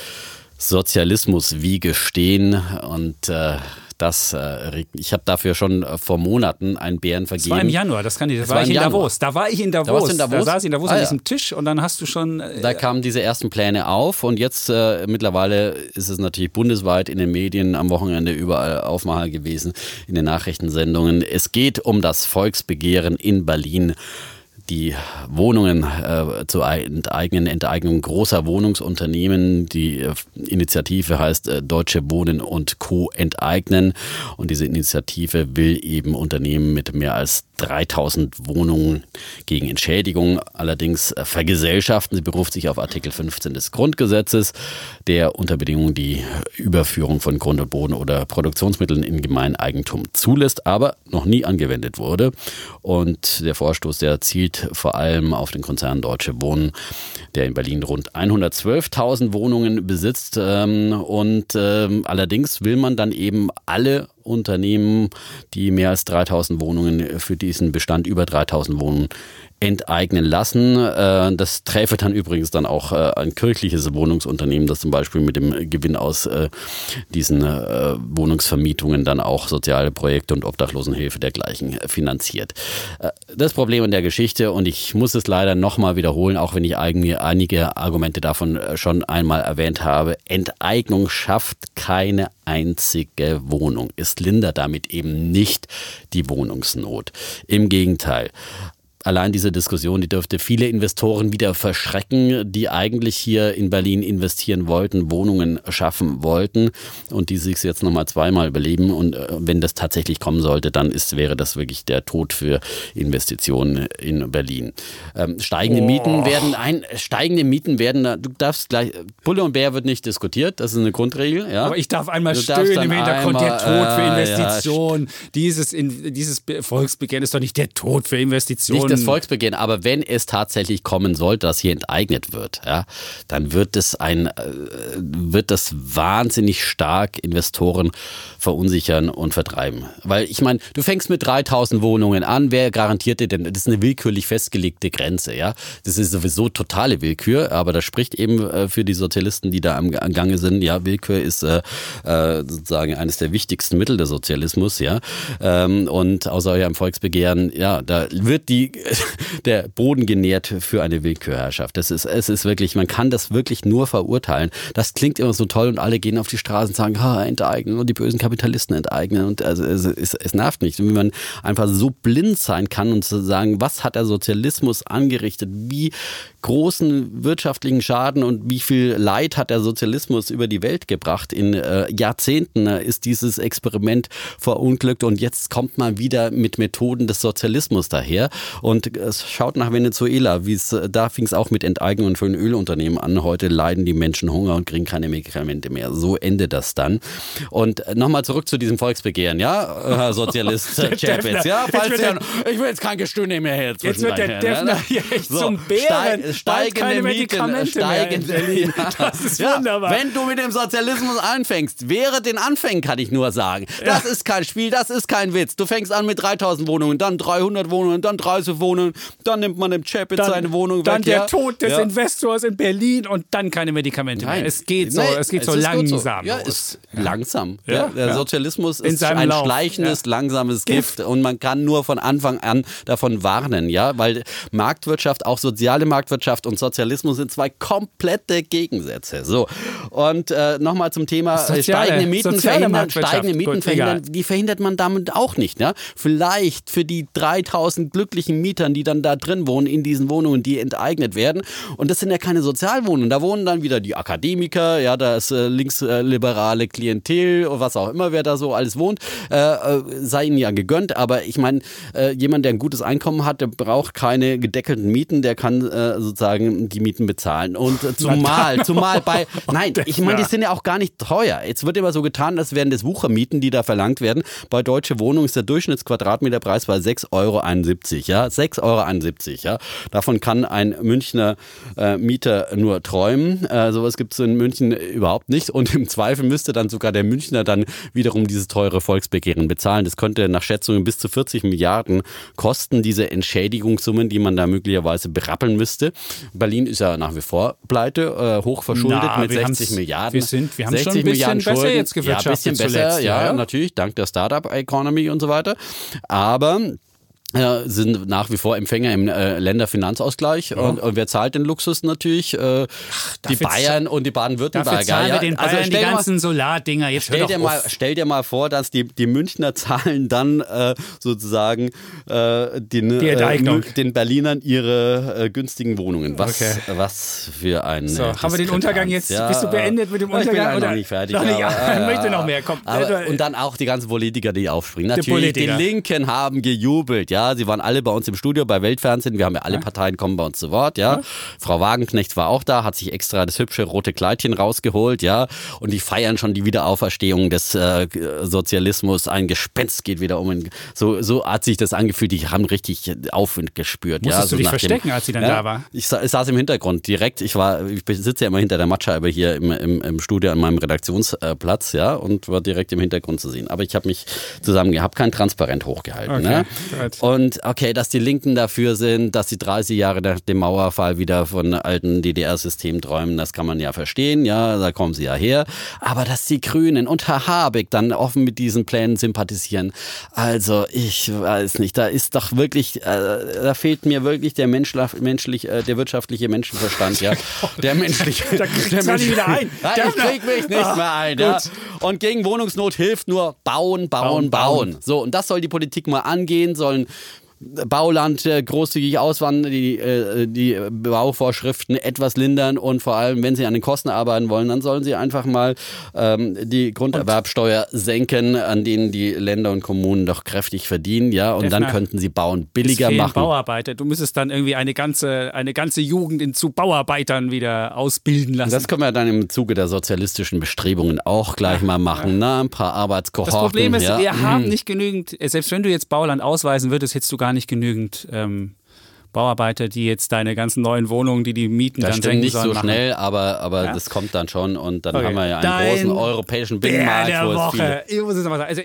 Sozialismuswiege stehen und äh, das äh, regt Ich habe dafür schon äh, vor Monaten einen Bären Das vergeben. war im Januar, das kann ich. Das, Das war war ich in Januar. Davos. Da war ich in Davos. warst du in Davos? Da saß ich in Davos Ah, an ja. diesem Tisch und dann hast du schon. äh, Da kamen diese ersten Pläne auf und jetzt äh, mittlerweile ist es natürlich bundesweit in den Medien am Wochenende überall Aufmacher gewesen, in den Nachrichtensendungen. Es geht um das Volksbegehren in Berlin. Die Wohnungen äh, zur enteignen Enteignung großer Wohnungsunternehmen. Die äh, Initiative heißt äh, Deutsche Wohnen und Co. enteignen. Und diese Initiative will eben Unternehmen mit mehr als 3000 Wohnungen gegen Entschädigung allerdings äh, vergesellschaften. Sie beruft sich auf Artikel 15 des Grundgesetzes, der unter Bedingungen die Überführung von Grund und Boden oder Produktionsmitteln in Gemeineigentum zulässt, aber noch nie angewendet wurde. Und der Vorstoß, der zielt vor allem auf den Konzern Deutsche Wohnen, der in Berlin rund 112.000 Wohnungen besitzt. Ähm, und ähm, allerdings will man dann eben alle Unternehmen, die mehr als 3000 Wohnungen für diesen Bestand über 3000 Wohnungen enteignen lassen. Äh, Das träfe dann übrigens dann auch äh, ein kirchliches Wohnungsunternehmen, das zum Beispiel mit dem Gewinn aus äh, diesen Wohnungsvermietungen dann auch soziale Projekte und Obdachlosenhilfe dergleichen finanziert. Das Problem in der Geschichte, und ich muss es leider nochmal wiederholen, auch wenn ich einige Argumente davon schon einmal erwähnt habe, Enteignung schafft keine einzige Wohnung. Es lindert damit eben nicht die Wohnungsnot. Im Gegenteil. Allein diese Diskussion, die dürfte viele Investoren wieder verschrecken, die eigentlich hier in Berlin investieren wollten, Wohnungen schaffen wollten und die sich jetzt nochmal zweimal überleben. Und äh, wenn das tatsächlich kommen sollte, dann ist, wäre das wirklich der Tod für Investitionen in Berlin. Ähm, steigende Mieten werden ein, steigende Mieten werden, du darfst gleich, Bulle und Bär wird nicht diskutiert, das ist eine Grundregel. Ja? Aber ich darf einmal Du stöhnen im Hintergrund, der Tod für äh, ja, Investitionen. dieses, in, dieses Be- Volksbegehren ist doch nicht der Tod für Investitionen. Das Volksbegehren, aber wenn es tatsächlich kommen sollte, dass hier enteignet wird, ja, dann wird es ein, äh, wird das wahnsinnig stark Investoren verunsichern und vertreiben. Weil ich meine, du fängst mit 3000 Wohnungen an, wer garantiert dir denn, das ist eine willkürlich festgelegte Grenze, ja. Das ist sowieso totale Willkür, aber das spricht eben äh, für die Sozialisten, die da am, Gange sind. Ja, Willkür ist äh, äh, sozusagen eines der wichtigsten Mittel des Sozialismus, ja. Ähm, und außer im Volksbegehren, ja, da wird die, der Boden genährt für eine Willkürherrschaft. Das ist, es ist wirklich, man kann das wirklich nur verurteilen. Das klingt immer so toll und alle gehen auf die Straße und sagen, ha, enteignen und die bösen Kapitalisten enteignen und also es, es, es nervt nicht. Wenn man einfach so blind sein kann und zu sagen, was hat der Sozialismus angerichtet, wie großen wirtschaftlichen Schaden und wie viel Leid hat der Sozialismus über die Welt gebracht. In äh, Jahrzehnten ist dieses Experiment verunglückt und jetzt kommt man wieder mit Methoden des Sozialismus daher. Und es schaut nach Venezuela, wie es äh, da fing es auch mit Enteignungen für ein Ölunternehmen an. Heute leiden die Menschen Hunger und kriegen keine Medikamente mehr. So endet das dann. Und äh, nochmal zurück zu diesem Volksbegehren, ja, Herr Sozialist Chapitz, ja, falls ja, ich will jetzt kein Gestöhne mehr hier Jetzt wird der Defner hier echt so, zum Bären steigende Mieten, steigende, ja. Das ist wunderbar. Wenn du mit dem Sozialismus anfängst, wäre den Anfängen kann ich nur sagen. Das ist kein Spiel, das ist kein Witz. Du fängst an mit 3000 Wohnungen, dann 300 Wohnungen, dann 30 Wohnungen, dann nimmt man dem Chapitz seine Wohnung dann weg. Dann der ja. Tod des Investors in Berlin und dann keine Medikamente Nein. mehr. Es geht so, Nee, es geht es so langsam. So. Ja, ist langsam. Ja, Der, ja. Sozialismus In ist ein Lauf, schleichendes, langsames Gift und man kann nur von Anfang an davon warnen, ja, weil Marktwirtschaft, auch soziale Marktwirtschaft und Sozialismus sind zwei komplette Gegensätze. So und äh, nochmal zum Thema äh, Soziale- steigende Mieten verhindern, steigende Mieten Gut, verhindern, egal. die verhindert man damit auch nicht, ja. Vielleicht für die 3000 glücklichen Mietern, die dann da drin wohnen in diesen Wohnungen, die enteignet werden. Und das sind ja keine Sozialwohnungen, da wohnen dann wieder die Akademiker, ja, da ist äh, linksliberale Klientel, was auch immer, wer da so alles wohnt, äh, äh, sei ihnen ja gegönnt, aber ich meine, äh, jemand, der ein gutes Einkommen hat, der braucht keine gedeckelten Mieten, der kann äh, sozusagen die Mieten bezahlen. Und äh, zumal, zumal bei, nein, ich meine, die sind ja auch gar nicht teuer. Jetzt wird immer so getan, als wären das Wuchermieten, die da verlangt werden. Bei Deutsche Wohnung ist der Durchschnittsquadratmeterpreis bei 6,71 Euro, ja, 6,71 Euro, ja. Davon kann ein Münchner äh, Mieter nur träumen. Äh, sowas gibt es in München überhaupt nicht und im Zweifel müsste dann sogar der Münchner dann wiederum dieses teure Volksbegehren bezahlen. Das könnte nach Schätzungen bis zu 40 Milliarden kosten, diese Entschädigungssummen, die man da möglicherweise berappeln müsste. Berlin ist ja nach wie vor pleite, äh, hochverschuldet Na, mit wir 60 haben's- Milliarden. wir sind- wir haben 60 schon ein bisschen Milliarden besser Schulden. jetzt gewirtschaftet Ja, ein bisschen besser, zuletzt, ja, ja. natürlich, dank der Startup-Economy und so weiter. Aber äh, sind nach wie vor Empfänger im äh, Länderfinanzausgleich. Und, und wer zahlt den Luxus natürlich? Äh, die dafür Bayern und die Baden-Württemberger. Zahlen ja. wir den Also Bayern die stell dir mal- ganzen Solardinger. Jetzt Stell dir, mal, stell dir mal vor, dass die, die Münchner zahlen dann äh, sozusagen äh, den, Die äh, den Berlinern ihre äh, günstigen Wohnungen. Was, Okay. was für ein. So, haben wir den. Untergang jetzt? Bist du beendet mit dem Ich bin Untergang, oder? noch nicht fertig. Noch nicht, aber, ja, ich möchte noch mehr, komm. Aber, und dann auch die ganzen Politiker, die aufspringen. Natürlich, die Politiker. Linken haben gejubelt. Ja, sie waren alle bei uns im Studio bei Weltfernsehen. Wir haben ja alle Parteien kommen bei uns zu Wort. Ja, Frau Wagenknecht war auch da, hat sich extra das hübsche rote Kleidchen rausgeholt. Ja, und die feiern schon die Wiederauferstehung des äh, Sozialismus. Ein Gespenst geht wieder um. So, so hat sich das angefühlt. Die haben richtig Aufwind gespürt. Musstest ja, du so dich nach dem- verstecken, als sie dann da war? Ich, ich saß im Hintergrund direkt. Ich war, ich sitze ja immer hinter der Matscheibe hier im, im, im Studio an meinem Redaktionsplatz, ja, und war direkt im Hintergrund zu sehen. Aber ich habe mich zusammen, habe kein Transparent hochgehalten. Okay, ne? Und okay, dass die Linken dafür sind, dass sie 30 Jahre nach dem Mauerfall wieder von alten DDR-System träumen, das kann man ja verstehen, ja, da kommen sie ja her. Aber dass die Grünen und Herr Habeck dann offen mit diesen Plänen sympathisieren, also ich weiß nicht, da ist doch wirklich, äh, da fehlt mir wirklich der menschlich, menschlich äh, der wirtschaftliche Menschenverstand, ja. Der menschliche. Da kriegt's der Sally wieder ein. Ja, ich krieg mich nicht Ah, mehr ein, ja. Und gegen Wohnungsnot hilft nur bauen, Bauen, bauen, bauen. So, und das soll die Politik mal angehen, sollen Bauland äh, großzügig auswandern, die, äh, die Bauvorschriften etwas lindern und vor allem, wenn sie an den Kosten arbeiten wollen, dann sollen sie einfach mal ähm, die Grunderwerbsteuer senken, an denen die Länder und Kommunen doch kräftig verdienen, ja, und dann könnten sie Bauen billiger machen. Bauarbeiter. Du müsstest dann irgendwie eine ganze, eine ganze Jugend in, zu Bauarbeitern wieder ausbilden lassen. Das können wir dann im Zuge der sozialistischen Bestrebungen auch gleich mal machen, ne? Ein paar Arbeitskohorten. Das Problem ist, ja. wir haben nicht genügend, selbst wenn du jetzt Bauland ausweisen würdest, hättest du gar nicht genügend ähm, Bauarbeiter, die jetzt deine ganzen neuen Wohnungen, die die Mieten Das dann stimmt nicht sollen, so machen. schnell, aber, aber Ja? das kommt dann schon und dann Okay. haben wir ja einen Dein großen europäischen Binnenmarkt, der wo es viele Woche. Ich muss es mal sagen. Also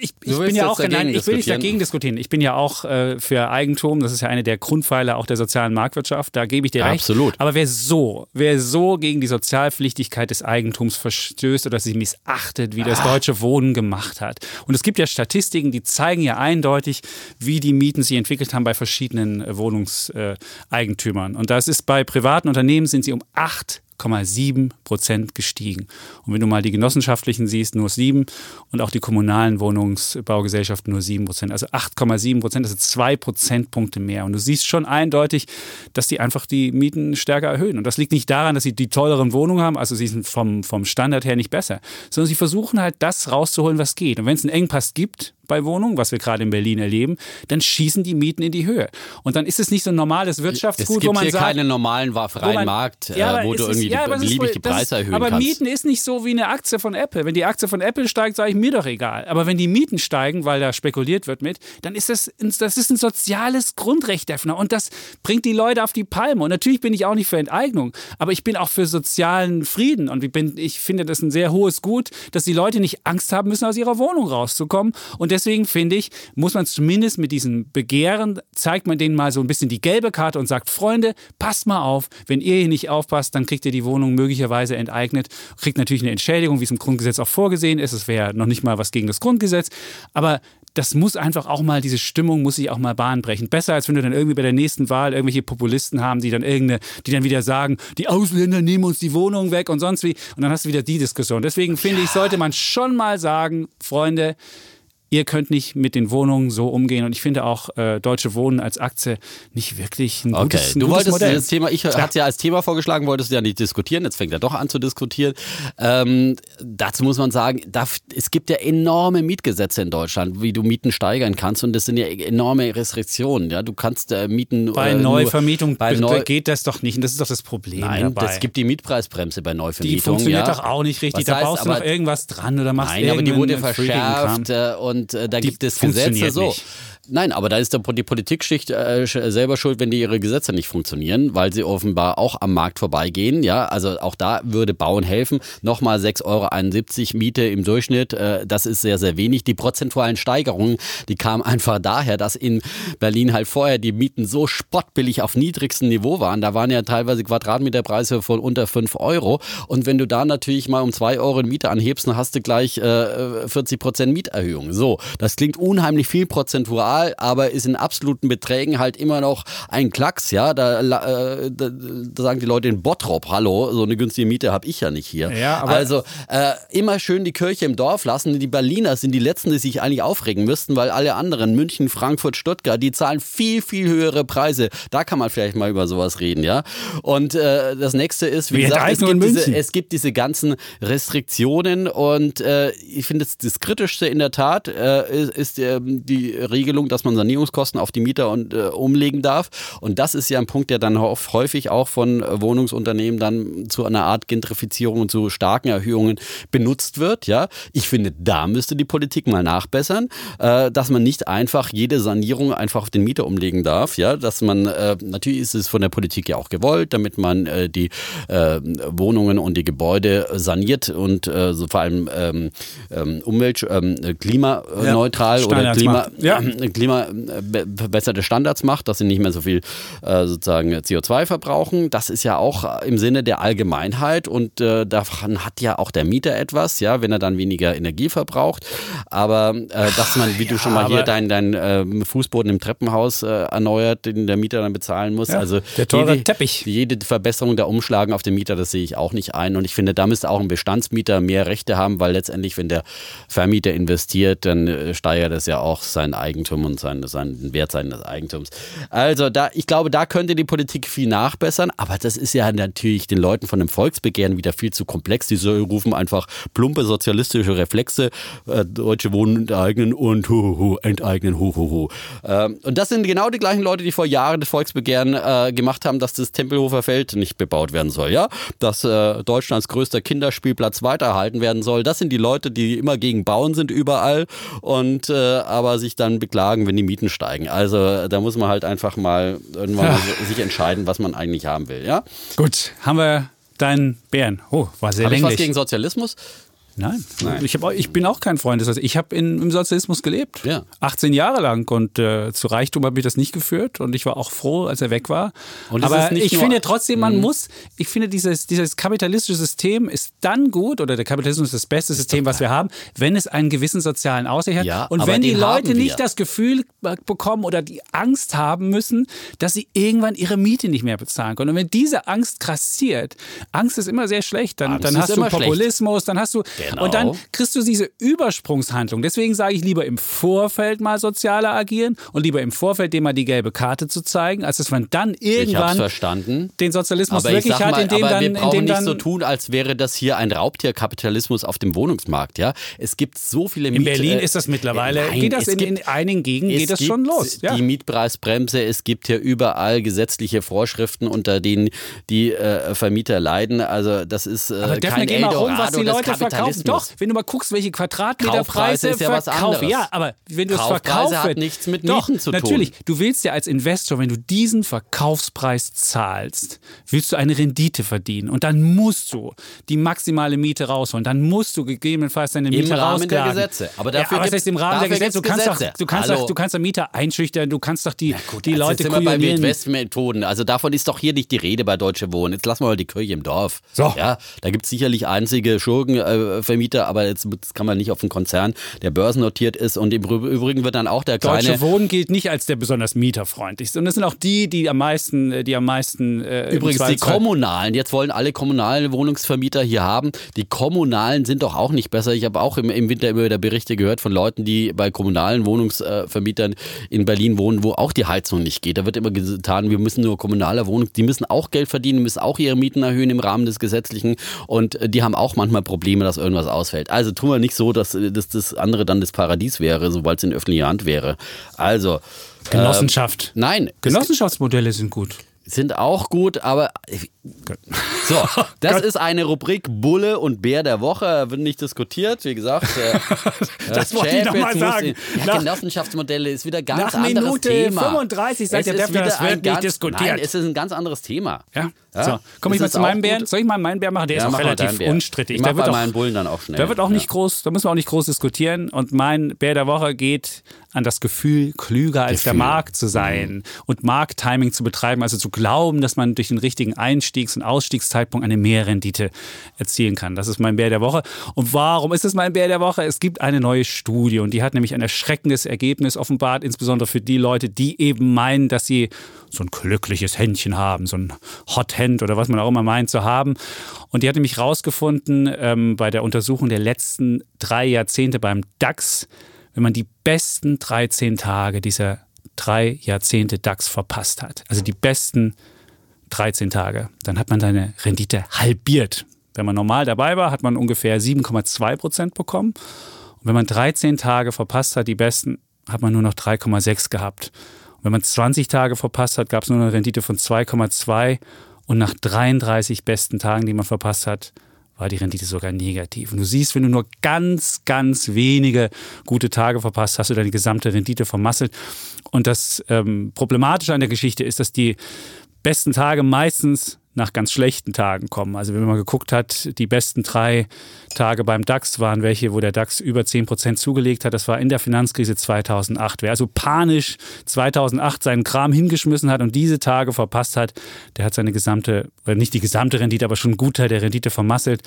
ich, ich bin ja auch nein, ich will nicht dagegen diskutieren. Ich bin ja auch äh, für Eigentum. Das ist ja eine der Grundpfeiler auch der sozialen Marktwirtschaft. Da gebe ich dir recht. Absolut. Aber wer so, wer so gegen die Sozialpflichtigkeit des Eigentums verstößt oder sie missachtet, wie Ah. das deutsche Wohnen gemacht hat. Und es gibt ja Statistiken, die zeigen ja eindeutig, wie die Mieten sich entwickelt haben bei verschiedenen äh, Wohnungseigentümern. Und das ist bei privaten Unternehmen sind sie um 8,7 Prozent gestiegen. Und wenn du mal die genossenschaftlichen siehst, nur 7 und auch die kommunalen Wohnungsbaugesellschaften nur 7 Prozent. Also 8,7 Prozent, das sind zwei Prozentpunkte mehr. Und du siehst schon eindeutig, dass die einfach die Mieten stärker erhöhen. Und das liegt nicht daran, dass sie die teureren Wohnungen haben, also sie sind vom, vom Standard her nicht besser, sondern sie versuchen halt das rauszuholen, was geht. Und wenn es einen Engpass gibt, bei Wohnungen, was wir gerade in Berlin erleben, dann schießen die Mieten in die Höhe. Und dann ist es nicht so ein normales Es Wirtschaftsgut, gibt wo man hier sagt, keinen normalen freien man- Markt, Ja, aber äh, wo es du irgendwie ja, die, aber es beliebig die Preise erhöhen aber kannst. Mieten ist nicht so wie eine Aktie von Apple. Wenn die Aktie von Apple steigt, sage ich mir doch egal. Aber wenn die Mieten steigen, weil da spekuliert wird mit, dann ist das, das ist ein soziales Grundrecht, Defner. Und das bringt die Leute auf die Palme. Und natürlich bin ich auch nicht für Enteignung, aber ich bin auch für sozialen Frieden. Und ich, bin, ich finde das ein sehr hohes Gut, dass die Leute nicht Angst haben müssen, aus ihrer Wohnung rauszukommen. Und deswegen finde ich, muss man zumindest mit diesem Begehren, zeigt man denen mal so ein bisschen die gelbe Karte und sagt, Freunde, passt mal auf, wenn ihr hier nicht aufpasst, dann kriegt ihr die Wohnung möglicherweise enteignet, kriegt natürlich eine Entschädigung, wie es im Grundgesetz auch vorgesehen ist. Es wäre noch nicht mal was gegen das Grundgesetz, aber das muss einfach auch mal, diese Stimmung muss sich auch mal Bahn brechen. Besser, als wenn du dann irgendwie bei der nächsten Wahl irgendwelche Populisten haben, die dann irgendeine, die dann wieder sagen, die Ausländer nehmen uns die Wohnung weg und sonst wie. Und dann hast du wieder die Diskussion. Deswegen finde ich, sollte man schon mal sagen, Freunde, ihr könnt nicht mit den Wohnungen so umgehen. Und ich finde auch äh, Deutsche Wohnen als Aktie nicht wirklich ein Okay, gutes, ein du gutes wolltest Modell. das Thema, ich hatte es ja als Thema vorgeschlagen, wolltest du ja nicht diskutieren, jetzt fängt er doch an zu diskutieren. Ähm, dazu muss man sagen, da, es gibt ja enorme Mietgesetze in Deutschland, wie du Mieten steigern kannst und das sind ja enorme Restriktionen. Ja, du kannst äh, Mieten bei äh, Neuvermietung bei be- Neu geht das doch nicht. Und das ist doch das Problem Nein, dabei. es gibt die Mietpreisbremse bei die Neuvermietung. funktioniert ja. doch auch nicht richtig. Was da heißt baust du noch irgendwas dran oder machst Nein, aber die wurde verschärft äh, und äh, da Die gibt es Gesetze so. nicht. Nein, aber da ist die Politikschicht äh, sch- selber schuld, wenn die ihre Gesetze nicht funktionieren, weil sie offenbar auch am Markt vorbeigehen. Ja, also auch da würde Bauen helfen. Nochmal 6,71 Euro Miete im Durchschnitt. Äh, das ist sehr, sehr wenig. Die prozentualen Steigerungen, die kamen einfach daher, dass in Berlin halt vorher die Mieten so spottbillig auf niedrigstem Niveau waren. Da waren ja teilweise Quadratmeterpreise von unter 5 Euro. Und wenn du da natürlich mal um 2 Euro eine Miete anhebst, dann hast du gleich äh, 40 Prozent Mieterhöhung. So, das klingt unheimlich viel prozentual, aber ist in absoluten Beträgen halt immer noch ein Klacks. Ja, da, äh, da, da sagen die Leute in Bottrop, hallo, so eine günstige Miete habe ich ja nicht hier. Ja, also äh, immer schön die Kirche im Dorf lassen. Die Berliner sind die Letzten, die sich eigentlich aufregen müssten, weil alle anderen, München, Frankfurt, Stuttgart, die zahlen viel, viel höhere Preise. Da kann man vielleicht mal über sowas reden, ja. Und äh, das nächste ist, wie Wir gesagt, es gibt, diese, es gibt diese ganzen Restriktionen und äh, ich finde das, das Kritischste in der Tat äh, ist, ist ähm, die Regelung, dass man Sanierungskosten auf die Mieter und, äh, umlegen darf. Und das ist ja ein Punkt, der dann häufig auch von äh, Wohnungsunternehmen dann zu einer Art Gentrifizierung und zu starken Erhöhungen benutzt wird. Ja, ich finde, da müsste die Politik mal nachbessern, äh, dass man nicht einfach jede Sanierung einfach auf den Mieter umlegen darf. Ja, dass man äh, natürlich ist es von der Politik ja auch gewollt, damit man äh, die äh, Wohnungen und die Gebäude saniert und äh, so vor allem ähm, ähm, umwelt, ähm, klimaneutral Ja, oder Klima. Ja. Klima äh, Standards macht, dass sie nicht mehr so viel äh, sozusagen CO2 verbrauchen. Das ist ja auch im Sinne der Allgemeinheit und äh, davon hat ja auch der Mieter etwas, ja, wenn er dann weniger Energie verbraucht. Aber äh, dass man, wie du schon mal hier aber- dein, ähm, Fußboden im Treppenhaus äh, erneuert, den der Mieter dann bezahlen muss. Ja, also der teure jede, Teppich. jede Verbesserung da umschlagen auf den Mieter, das sehe ich auch nicht ein. Und ich finde, da müsste auch ein Bestandsmieter mehr Rechte haben, weil letztendlich, wenn der Vermieter investiert, dann äh, steigert es ja auch sein Eigentum und sein, seinen Wert seines Eigentums. Also da, ich glaube, da könnte die Politik viel nachbessern, aber das ist ja natürlich den Leuten von dem Volksbegehren wieder viel zu komplex. Die rufen einfach plumpe sozialistische Reflexe, äh, Deutsche Wohnen enteignen und hu, hu, hu, enteignen, hu, hu, hu. Ähm, und das sind genau die gleichen Leute, die vor Jahren das Volksbegehren äh, gemacht haben, dass das Tempelhofer Feld nicht bebaut werden soll, ja? Dass äh, Deutschlands größter Kinderspielplatz weiterhalten werden soll. Das sind die Leute, die immer gegen Bauen sind überall und äh, aber sich dann beklagen, ertragen, wenn die Mieten steigen. Also da muss man halt einfach mal irgendwann ja. sich entscheiden, was man eigentlich haben will. Ja? Gut, haben wir deinen Bären. Oh, war sehr Hab länglich. Ich was gegen Sozialismus? Nein. Nein. Ich, hab, ich bin auch kein Freund des Sozialismus. Ich habe im Sozialismus gelebt. Ja. 18 Jahre lang. Und äh, zu Reichtum habe ich das nicht geführt. Und ich war auch froh, als er weg war. Aber ich finde trotzdem, man mhm. muss, ich finde, dieses, dieses kapitalistische System ist dann gut, oder der Kapitalismus ist das beste System, was wir haben, wenn es einen gewissen sozialen Ausgleich hat. Ja, und wenn die Leute nicht das Gefühl bekommen oder die Angst haben müssen, dass sie irgendwann ihre Miete nicht mehr bezahlen können. Und wenn diese Angst krassiert, Angst ist immer sehr schlecht, dann, dann hast du Populismus, schlecht. dann hast du Genau. Und dann kriegst du diese Übersprungshandlung. Deswegen sage ich lieber im Vorfeld mal sozialer agieren und lieber im Vorfeld dem mal die gelbe Karte zu zeigen, als dass man dann irgendwann den Sozialismus aber wirklich mal, hat, indem aber dann, wir brauchen nicht so tun, als wäre das hier ein Raubtierkapitalismus auf dem Wohnungsmarkt. Ja, es gibt so viele. In Miet Berlin ist das mittlerweile. Nein, geht das in, in, einigen Gegenden geht das schon los. Ja. Die Mietpreisbremse. Es gibt hier überall gesetzliche Vorschriften, unter denen die äh, Vermieter leiden. Also das ist äh, aber kein mal rum, was die Leute verkaufen. Doch, wenn du mal guckst, welche Quadratmeterpreise ist ja anderes. Ja, aber wenn du es verkaufst, hat nichts mit doch, Mieten zu tun. Natürlich, du willst ja als Investor, wenn du diesen Verkaufspreis zahlst, willst du eine Rendite verdienen und dann musst du die maximale Miete rausholen. Dann musst du gegebenenfalls deine Miete Im Rahmen der Gesetze. Aber dafür ja, aber heißt im Rahmen der Gesetze? Du kannst, Gesetze. Doch, du, kannst doch, du kannst doch Mieter einschüchtern, du kannst doch die, gut, die Leute sind wir bei Wildwest-Methoden. Also davon ist doch hier nicht die Rede bei Deutsche Wohnen. Jetzt lassen wir mal die Kirche im Dorf. So. Ja, da gibt es sicherlich einzige Schurkenvermieter, äh, aber jetzt kann man nicht auf einen Konzern, der börsennotiert ist. Und im Übrigen wird dann auch der kleine... Deutsche Wohnen gilt nicht als der besonders mieterfreundlichste. Und das sind auch die, die am meisten... äh, Die am meisten äh, Übrigens, die kommunalen, jetzt wollen alle kommunalen Wohnungsvermieter hier haben. Die kommunalen sind doch auch nicht besser. Ich habe auch im, im Winter immer wieder Berichte gehört von Leuten, die bei kommunalen Wohnungsvermietern in Berlin wohnen, wo auch die Heizung nicht geht. Da wird immer getan, wir müssen nur kommunale Wohnungen, die müssen auch Geld verdienen, müssen auch ihre Mieten erhöhen im Rahmen des Gesetzlichen und äh, die haben auch manchmal Probleme, dass irgendwas ausfällt. Also tun wir nicht so, dass, dass das andere dann das Paradies wäre, sobald es in öffentlicher Hand wäre. Also. Genossenschaft. Äh, nein. Genossenschaftsmodelle sind gut sind auch gut, aber so, das ist eine Rubrik Bulle und Bär der Woche, wird nicht diskutiert, wie gesagt. Äh, das wollte ich nochmal sagen. Ja, Genossenschaftsmodelle ist wieder ganz nach anderes Minute Thema. 35 sagt der Defner, das wird nicht diskutiert. Nein, es ist ein ganz anderes Thema. Ja. ja? So, komme ich mal zu meinem Bären. Soll ich mal meinen Bär machen? Der ja, ist auch relativ unstrittig. Ich der bei meinen Bullen dann auch schnell. Da wird auch nicht groß, da müssen wir auch nicht groß diskutieren. Und mein Bär der Woche geht an das Gefühl, klüger als Gefühl. der Markt zu sein mhm. und Markttiming zu betreiben, also zu glauben, dass man durch den richtigen Einstiegs- und Ausstiegszeitpunkt eine Mehrrendite erzielen kann. Das ist mein Bär der Woche. Und warum ist es mein Bär der Woche? Es gibt eine neue Studie und die hat nämlich ein erschreckendes Ergebnis offenbart, insbesondere für die Leute, die eben meinen, dass sie so ein glückliches Händchen haben, so ein Hot Hand oder was man auch immer meint zu haben. Und die hat nämlich rausgefunden ähm, bei der Untersuchung der letzten drei Jahrzehnte beim DAX, wenn man die besten 13 Tage dieser drei Jahrzehnte DAX verpasst hat, also die besten 13 Tage, dann hat man seine Rendite halbiert. Wenn man normal dabei war, hat man ungefähr 7,2 Prozent bekommen. Und wenn man 13 Tage verpasst hat, die besten, hat man nur noch 3,6 gehabt. Und wenn man 20 Tage verpasst hat, gab es nur eine Rendite von 2,2. Und nach 33 besten Tagen, die man verpasst hat, war die Rendite sogar negativ. Und du siehst, wenn du nur ganz, ganz wenige gute Tage verpasst, hast du deine gesamte Rendite vermasselt. Und das ähm, Problematische an der Geschichte ist, dass die besten Tage meistens nach ganz schlechten Tagen kommen. Also wenn man geguckt hat, die besten drei Tage beim DAX waren welche, wo der DAX über 10 Prozent zugelegt hat. Das war in der Finanzkrise 2008. Wer also panisch 2008 seinen Kram hingeschmissen hat und diese Tage verpasst hat, der hat seine gesamte, nicht die gesamte Rendite, aber schon einen Gutteil der Rendite vermasselt.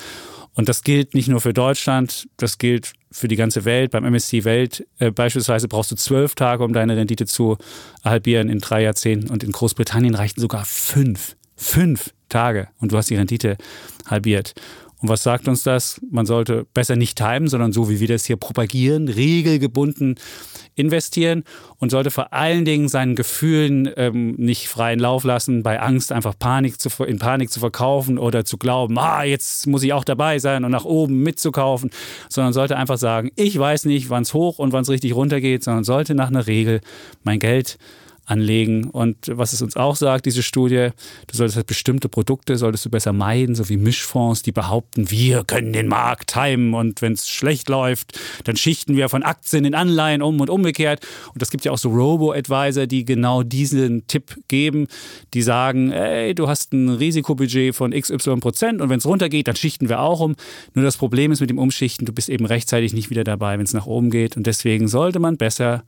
Und das gilt nicht nur für Deutschland, das gilt für die ganze Welt. Beim MSCI Welt äh, beispielsweise brauchst du zwölf Tage, um deine Rendite zu halbieren in drei Jahrzehnten. Und in Großbritannien reichten sogar fünf. Fünf Tage und du hast die Rendite halbiert. Und was sagt uns das? Man sollte besser nicht timen, sondern so wie wir das hier propagieren, regelgebunden investieren und sollte vor allen Dingen seinen Gefühlen ähm, nicht freien Lauf lassen, bei Angst einfach Panik zu, in Panik zu verkaufen oder zu glauben, ah, jetzt muss ich auch dabei sein und nach oben mitzukaufen, sondern sollte einfach sagen, ich weiß nicht, wann es hoch und wann es richtig runter geht, sondern sollte nach einer Regel mein Geld anlegen. Und was es uns auch sagt, diese Studie, du solltest halt bestimmte Produkte solltest du besser meiden, so wie Mischfonds, die behaupten, wir können den Markt timen und wenn es schlecht läuft, dann schichten wir von Aktien in Anleihen um und umgekehrt. Und das gibt ja auch so Robo-Advisor, die genau diesen Tipp geben, die sagen, ey, du hast ein Risikobudget von XY Prozent und wenn es runtergeht, dann schichten wir auch um. Nur das Problem ist mit dem Umschichten, du bist eben rechtzeitig nicht wieder dabei, wenn es nach oben geht. Und deswegen sollte man besser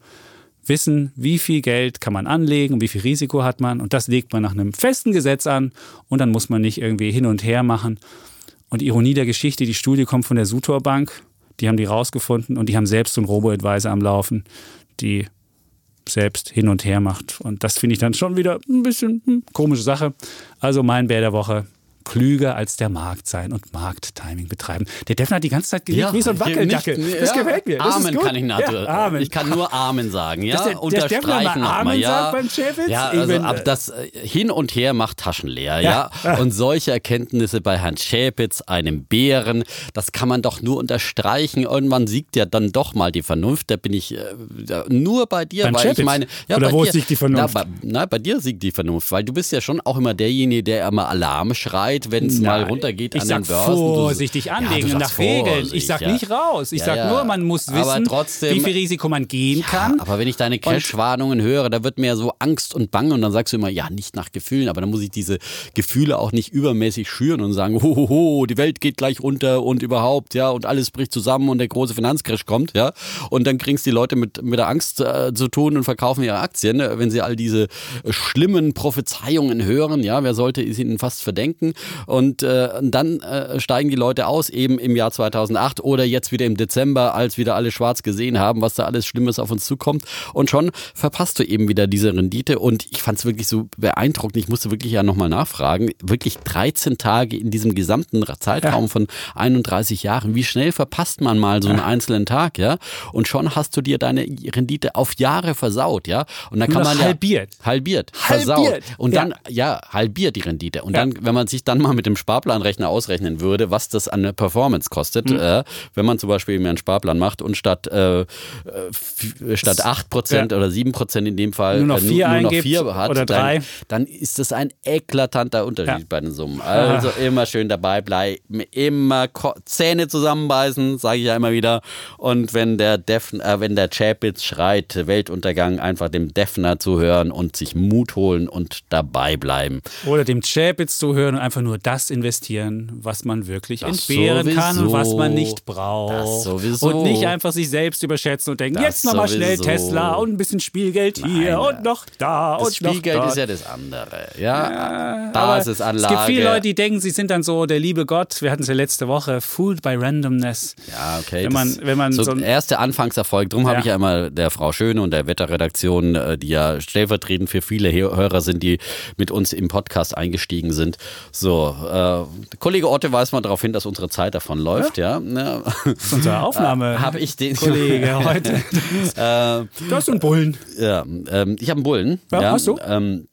wissen, wie viel Geld kann man anlegen, wie viel Risiko hat man und das legt man nach einem festen Gesetz an und dann muss man nicht irgendwie hin und her machen. Und Ironie der Geschichte, die Studie kommt von der Sutor Bank, die haben die rausgefunden und die haben selbst so einen Robo-Advisor am Laufen, die selbst hin und her macht. Und das finde ich dann schon wieder ein bisschen hm, komische Sache. Also mein Bär der Woche, klüger als der Markt sein und Markttiming betreiben. Der Defner hat die ganze Zeit gelebt ja, wie so ein Wackeldackel. Nicht, das ja, gefällt mir. Das Amen kann ich natürlich. Ja, Amen. Ich kann nur Amen sagen. Ja, der, Unterstreichen nochmal. Ja, beim ja also bin, ab das äh, Hin und Her macht Taschen leer. Ja. ja. Und solche Erkenntnisse bei Herrn Schäpitz, einem Bären, das kann man doch nur unterstreichen. Irgendwann siegt ja dann doch mal die Vernunft. Da bin ich äh, nur bei dir, beim weil Schäpitz? ich meine. Ja, Oder wo dir, siegt die Vernunft? Na bei, na, bei dir siegt die Vernunft, weil du bist ja schon auch immer derjenige, der immer Alarm schreit Zeit, wenn es mal runtergeht ich an den Börsen. Vorsichtig anlegen ja, nach Regeln. Ich sag ja. nicht raus. Ich ja, sag nur, man muss wissen, trotzdem, wie viel Risiko man gehen kann. Aber wenn ich deine Cash-Warnungen höre, da wird mir so Angst und Bang und dann sagst du immer, ja, nicht nach Gefühlen, aber dann muss ich diese Gefühle auch nicht übermäßig schüren und sagen, hohoho, die Welt geht gleich runter und überhaupt, ja, und alles bricht zusammen und der große Finanzcrash kommt, ja. Und dann kriegst die Leute mit, mit der Angst äh, zu tun und verkaufen ihre Aktien, ne, wenn sie all diese äh, schlimmen Prophezeiungen hören, ja, wer sollte es ihnen fast verdenken? Und äh, dann äh, steigen die Leute aus, eben im Jahr 2008 oder jetzt wieder im Dezember, als wieder alle schwarz gesehen haben, was da alles Schlimmes auf uns zukommt. Und schon verpasst du eben wieder diese Rendite. Und ich fand es wirklich so beeindruckend. Ich musste wirklich ja nochmal nachfragen. Wirklich 13 Tage in diesem gesamten Zeitraum ja. von 31 Jahren. Wie schnell verpasst man mal so einen ja. einzelnen Tag, ja? Und schon hast du dir deine Rendite auf Jahre versaut, ja? Und dann kann man halbiert. Ja, halbiert. Halbiert. Versaut. Und dann, ja, halbiert die Rendite. Und dann, wenn man sich dann mal mit dem Sparplanrechner ausrechnen würde, was das an Performance kostet, mhm. äh, wenn man zum Beispiel einen Sparplan macht und statt, äh, statt 8% ja. oder 7% in dem Fall nur noch 4 äh, nur, noch vier hat, oder drei. Dann, dann, ist das ein eklatanter Unterschied ja. bei den Summen. Also Ach. immer schön dabei bleiben, immer Zähne zusammenbeißen, sage ich ja immer wieder. Und wenn der Defn, äh, wenn der Chapitz schreit, Weltuntergang, einfach dem Defner zuhören und sich Mut holen und dabei bleiben. Oder dem Chapitz zuhören und einfach nur das investieren, was man wirklich das entbehren sowieso. kann und was man nicht braucht. Und nicht einfach sich selbst überschätzen und denken, das jetzt nochmal schnell Tesla und ein bisschen Spielgeld hier Nein, und noch da das und Spielgeld noch ist ja das andere. Ja, ja Basisanlage. Es gibt viele Leute, die denken, sie sind dann so der liebe Gott. Wir hatten es ja letzte Woche, fooled by randomness. Ja, okay. Wenn man, wenn man so, so ein erster Anfangserfolg. Darum ja. habe ich ja immer der Frau Schöne und der Wetterredaktion, äh, die ja stellvertretend für viele Hörer sind, die mit uns im Podcast eingestiegen sind. So, äh, Kollege Otte weist mal darauf hin, dass unsere Zeit davon läuft, ja. ja. Ist unsere Aufnahme. Äh, habe ich den Kollege heute. äh, du hast einen Bullen. Ja, ähm, ich habe einen Bullen. Ja, ja hast du? Ähm,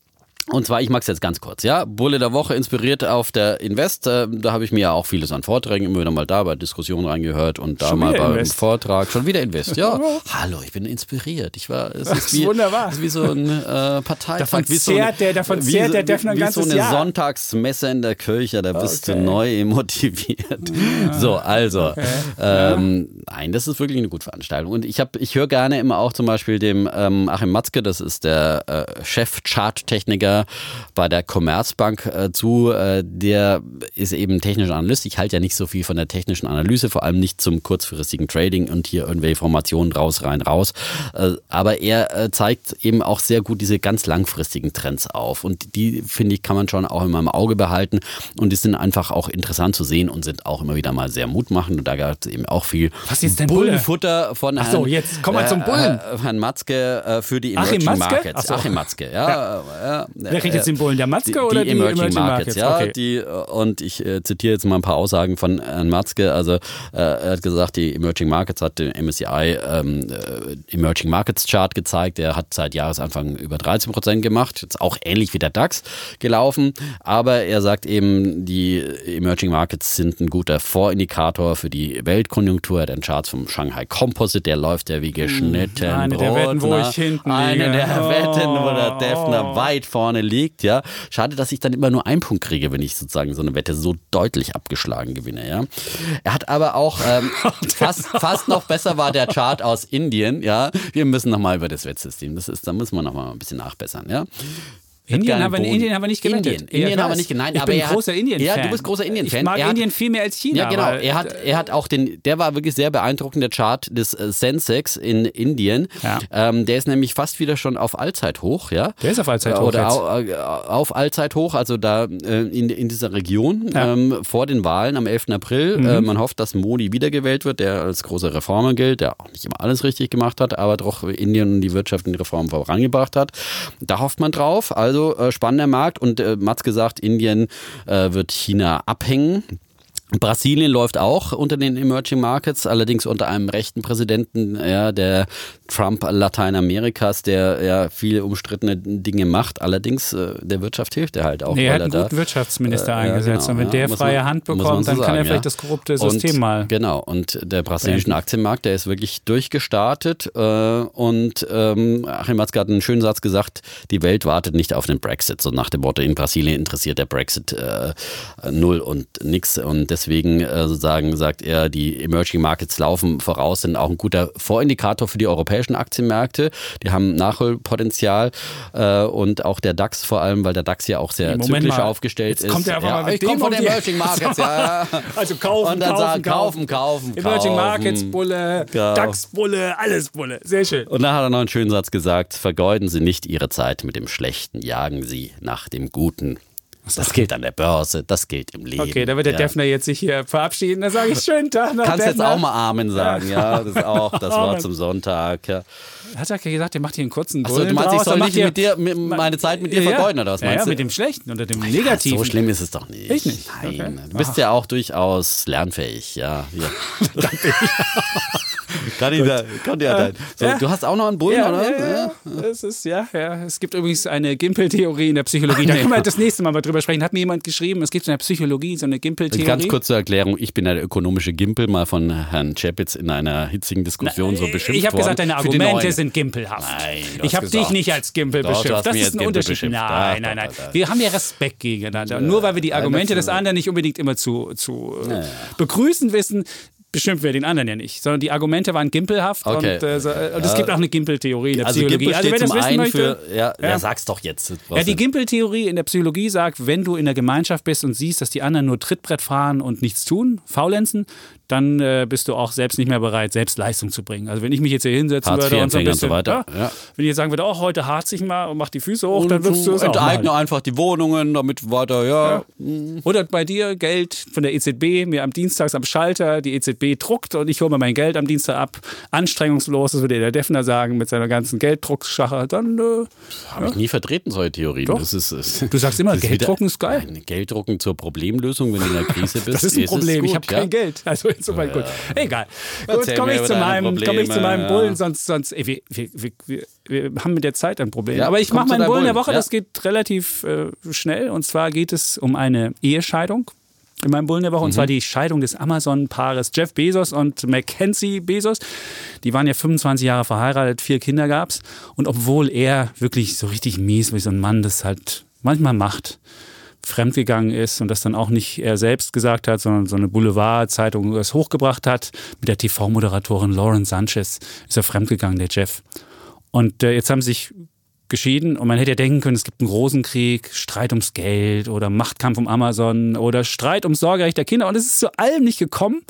und zwar, ich mag es jetzt ganz kurz, ja. Bulle der Woche inspiriert auf der Invest. Äh, da habe ich mir ja auch vieles an Vorträgen immer wieder mal da bei Diskussionen reingehört und da Schon mal beim Invest. Vortrag. Schon wieder Invest, ja. Hallo, ich bin inspiriert. Ich war, es ist, wie, wunderbar. Es ist wie so ein äh, Parteitag. Davon zehrt so eine, der, davon zehrt der Defner ein Wie so eine Jahr. Sonntagsmesse in der Kirche, da bist okay. du neu motiviert. Ja. So, also, okay. ähm, nein, das ist wirklich eine gute Veranstaltung. Und ich, hab, ich höre gerne immer auch zum Beispiel dem ähm, Achim Matzke, das ist der äh, Chef-Chart-Techniker bei der Commerzbank äh, zu. Äh, der ist eben technischer Analyst. Ich halte ja nicht so viel von der technischen Analyse, vor allem nicht zum kurzfristigen Trading und hier irgendwelche Informationen raus, rein, raus. Äh, aber er äh, zeigt eben auch sehr gut diese ganz langfristigen Trends auf. Und die, finde ich, kann man schon auch immer im Auge behalten. Und die sind einfach auch interessant zu sehen und sind auch immer wieder mal sehr mutmachend. Und da gab es eben auch viel Was ist denn Bullenfutter von Herrn, so, jetzt kommen wir zum Bullen. Herrn Matzke für die Emerging Achim Markets. So. Achim Matzke, ja. ja. Wer kriegt jetzt den Bullen? Der Matzke die, oder die die Emerging, Emerging Markets? Markets? Ja, Okay. die, äh, und ich äh, zitiere jetzt mal ein paar Aussagen von Herrn Matzke. Also äh, er hat gesagt, die Emerging Markets hat den MSCI ähm, äh, Emerging Markets Chart gezeigt. Der hat seit Jahresanfang über 13 Prozent gemacht. Jetzt auch ähnlich wie der DAX gelaufen. Aber er sagt eben, die Emerging Markets sind ein guter Vorindikator für die Weltkonjunktur. Er hat den Charts vom Shanghai Composite, der läuft ja wie geschnitten. eine der Wetten, wo Brot, ich hinten Eine liege. der Oh. Wetten, wo der Defner weit vorne liegt, ja. Schade, dass ich dann immer nur einen Punkt kriege, wenn ich sozusagen so eine Wette so deutlich abgeschlagen gewinne, ja. Er hat aber auch ähm, fast, fast noch besser war der Chart aus Indien, ja. Wir müssen nochmal über das Wettsystem, das ist, da müssen wir nochmal ein bisschen nachbessern, ja. Indien haben, wir. Indien haben wir nicht gewettet. Indien, Ja, Indien haben wir nicht geneint, Ich aber bin er großer Indien-Fan. Ja, du bist großer Indien-Fan. Ich mag hat- Indien viel mehr als China. Ja, genau. Er hat, er hat auch den, der war wirklich sehr beeindruckend, der Chart des äh, Sensex in Indien. Ja. Ähm, der ist nämlich fast wieder schon auf Allzeithoch, ja. Der ist auf Allzeithoch Oder jetzt. äh, auf Allzeithoch, also da äh, in, in dieser Region Ja. ähm, vor den Wahlen am 11. April. Mhm. Äh, man hofft, dass Modi wiedergewählt wird, der als großer Reformer gilt, der auch nicht immer alles richtig gemacht hat, aber doch Indien und die Wirtschaft in die Reformen vorangebracht hat. Da hofft man drauf. Also äh, spannender Markt und äh, Mats gesagt, Indien äh, wird China abhängen. Brasilien läuft auch unter den Emerging Markets, allerdings unter einem rechten Präsidenten, ja, der Trump Lateinamerikas, der ja viele umstrittene Dinge macht. Allerdings äh, der Wirtschaft hilft er halt auch. Nee, er hat einen guten Wirtschaftsminister äh, ja, eingesetzt. genau, und wenn der freie man- Hand bekommt, so dann kann sagen, er vielleicht das korrupte System und, mal. Genau, und der brasilianische. Aktienmarkt, der ist wirklich durchgestartet. Äh, und ähm, Achim Matzke hat einen schönen Satz gesagt, die Welt wartet nicht auf den Brexit. So nach dem Motto, in Brasilien interessiert der Brexit äh, null und nix. Und deswegen äh, sozusagen sagt er, die Emerging Markets laufen voraus, sind auch ein guter Vorindikator für die europäischen Aktienmärkte. Die haben Nachholpotenzial äh, und auch der DAX vor allem, weil der DAX ja auch sehr Moment zyklisch mal. aufgestellt Jetzt ist. kommt einfach ja, mal mit ich komme dem von den Emerging Markets, ja. Also kaufen, Und dann kaufen, sagen, kaufen, kaufen, Emerging kaufen. Markets Bulle, Ja. DAX Bulle, alles Bulle. Sehr schön. Und dann hat er noch einen schönen Satz gesagt: Vergeuden Sie nicht Ihre Zeit mit dem Schlechten, jagen Sie nach dem Guten. Das gilt an der Börse, das gilt im Leben. Okay, da wird der ja. Defner jetzt sich hier verabschieden. Da sage ich schönen Tag noch. Kannst jetzt Defner. auch mal Amen sagen, ja. Das ist auch das Wort Amen. zum Sonntag. Ja. Hat er gesagt, der macht hier einen kurzen Achso, du meinst, ich soll nicht mit dir, mit, meine Zeit mit dir Ja, ja. vergeuden, oder was ja, meinst ja, du? mit dem Schlechten oder dem Ja, Negativen. so schlimm ist es doch nicht. Echt nicht? Nein. Okay. Du bist ja auch durchaus lernfähig, ja. ja. kann ich da, kann ja dann. So, Ja. Du hast auch noch einen Bullen, Ja, oder? ja. Es ist, ja, ja. Es gibt übrigens eine Gimpel-Theorie in der Psychologie. Da können wir das nächste Mal mal drüber sprechen. Hat mir jemand geschrieben, es gibt in der Psychologie so eine Gimpel-Theorie. Ganz kurz zur Erklärung, ich bin der ökonomische Gimpel, mal von Herrn Chapitz in einer hitzigen Diskussion so beschimpft ich habe gesagt, deine Argumente sind gimpelhaft. Nein, ich habe dich nicht als Gimpel Doch, beschimpft. Das ist ein Unterschied. Nein, nein, nein. Wir haben ja Respekt gegeneinander. Nur weil wir die Argumente des anderen nicht unbedingt immer zu, zu äh, begrüßen wissen, beschimpfen wir den anderen ja nicht. Sondern die Argumente waren gimpelhaft Okay. und, äh, äh, und es gibt auch eine Gimpel-Theorie in der Also Psychologie. Gimpel also steht das zum wissen einen möchte, für, ja, ja. Ja. sag's doch jetzt. Ja, die Gimpel-Theorie in der Psychologie sagt, wenn du in der Gemeinschaft bist und siehst, dass die anderen nur Trittbrett fahren und nichts tun, faulenzen, dann äh, bist du auch selbst nicht mehr bereit, selbst Leistung zu bringen. Also wenn ich mich jetzt hier hinsetzen Hartz würde und so ein und so bisschen, weiter, ja. wenn ich jetzt sagen würde, oh, heute harz ich mal und mach die Füße hoch, dann würdest du es auch Enteigne machen. einfach die Wohnungen, damit weiter, ja. Oder bei dir Geld von der EZB, mir am Dienstags am Schalter, die EZB druckt und ich hole mir mein Geld am Dienstag ab. Anstrengungslos, das würde der Defner sagen, mit seiner ganzen Gelddruckschache. Dann, äh, Habe ich nie vertreten, solche Theorien. Doch. Das ist, ist, du sagst immer, ist Gelddrucken ist geil. Nein, Gelddrucken zur Problemlösung, wenn du in der Krise bist. Das ist ein Problem. gut, ich habe ja. kein Geld. Also insofern gut. Egal. Gut, komme ich, zu meinem, komm ich zu meinem. Bullen, sonst, sonst ey, wir, wir, wir, wir, haben mit der Zeit ein Problem. Aber ich mache meinen Bullen der Woche, das geht relativ äh, schnell. Und zwar geht es um eine Ehescheidung. In meinem Bullen der Woche, und Mhm. zwar die Scheidung des Amazon-Paares Jeff Bezos und Mackenzie Bezos. Die waren ja 25 Jahre verheiratet, vier Kinder gab's. Und obwohl er wirklich so richtig mies, wie so ein Mann das halt manchmal macht, fremdgegangen ist und das dann auch nicht er selbst gesagt hat, sondern so eine Boulevard-Zeitung es hochgebracht hat. Mit der TV-Moderatorin Lauren Sanchez ist er fremdgegangen, der Jeff. Und äh, jetzt haben sie sich geschieden und man hätte ja denken können, es gibt einen Rosenkrieg, Streit ums Geld oder Machtkampf um Amazon oder Streit ums Sorgerecht der Kinder und es ist zu allem nicht gekommen,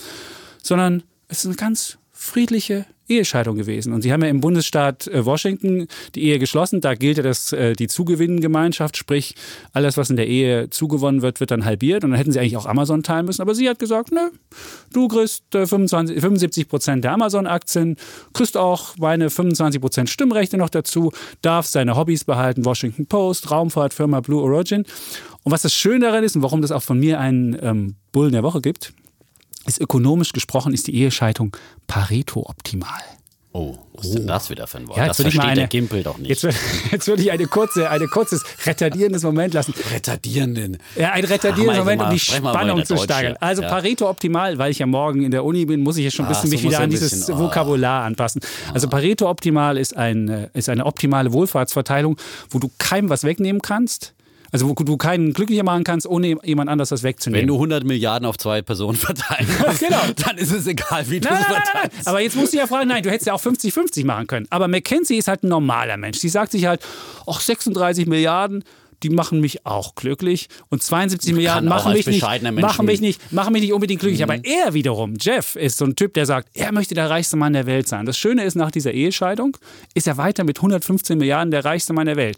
sondern es ist eine ganz friedliche Ehescheidung gewesen. Und sie haben ja im Bundesstaat äh, Washington die Ehe geschlossen. Da gilt ja das, äh, die Zugewinngemeinschaft, sprich alles, was in der Ehe zugewonnen wird, wird dann halbiert. Und dann hätten sie eigentlich auch Amazon teilen müssen. Aber sie hat gesagt, nö, du kriegst 25, 75 Prozent der Amazon-Aktien, kriegst auch meine 25 Prozent Stimmrechte noch dazu, darfst deine Hobbys behalten, Washington Post, Raumfahrtfirma Blue Origin. Und was das Schöne daran ist und warum das auch von mir einen ähm, Bullen der Woche gibt, ist ökonomisch gesprochen, ist die Ehescheidung Pareto-optimal. Oh, was ist denn das wieder für ein Wort? Ja, das mal versteht eine, der Gimpel doch nicht. Jetzt, würde- jetzt würde ich eine kurze, eine kurzes retardierendes Moment lassen. Retardierenden. Ja, ein retardierendes Ah, Moment, um die mal mal Spannung zu steigern. Also Ja. Pareto optimal, weil ich ja morgen in der Uni bin, muss ich jetzt schon ein Ach, bisschen so mich wieder an dieses bisschen, oh. Vokabular anpassen. Also Pareto optimal ist, ein, äh, ist eine optimale Wohlfahrtsverteilung, wo du keinem was wegnehmen kannst. Also wo du keinen glücklicher machen kannst, ohne jemand anders das wegzunehmen. Wenn du 100 Milliarden auf zwei Personen verteilen musst, Genau. dann ist es egal, wie du es verteilst. Aber jetzt musst du ja fragen, nein, du hättest ja auch 50-50 machen können. Aber McKenzie ist halt ein normaler Mensch. Die sagt sich halt, ach, 36 Milliarden, die machen mich auch glücklich. Und 72 Milliarden auch machen mich, nicht, machen, mich nicht, machen mich nicht unbedingt glücklich. Aber er wiederum, Jeff, ist so ein Typ, der sagt, er möchte der reichste Mann der Welt sein. Das Schöne ist, nach dieser Ehescheidung ist er weiter mit 115 Milliarden der reichste Mann der Welt.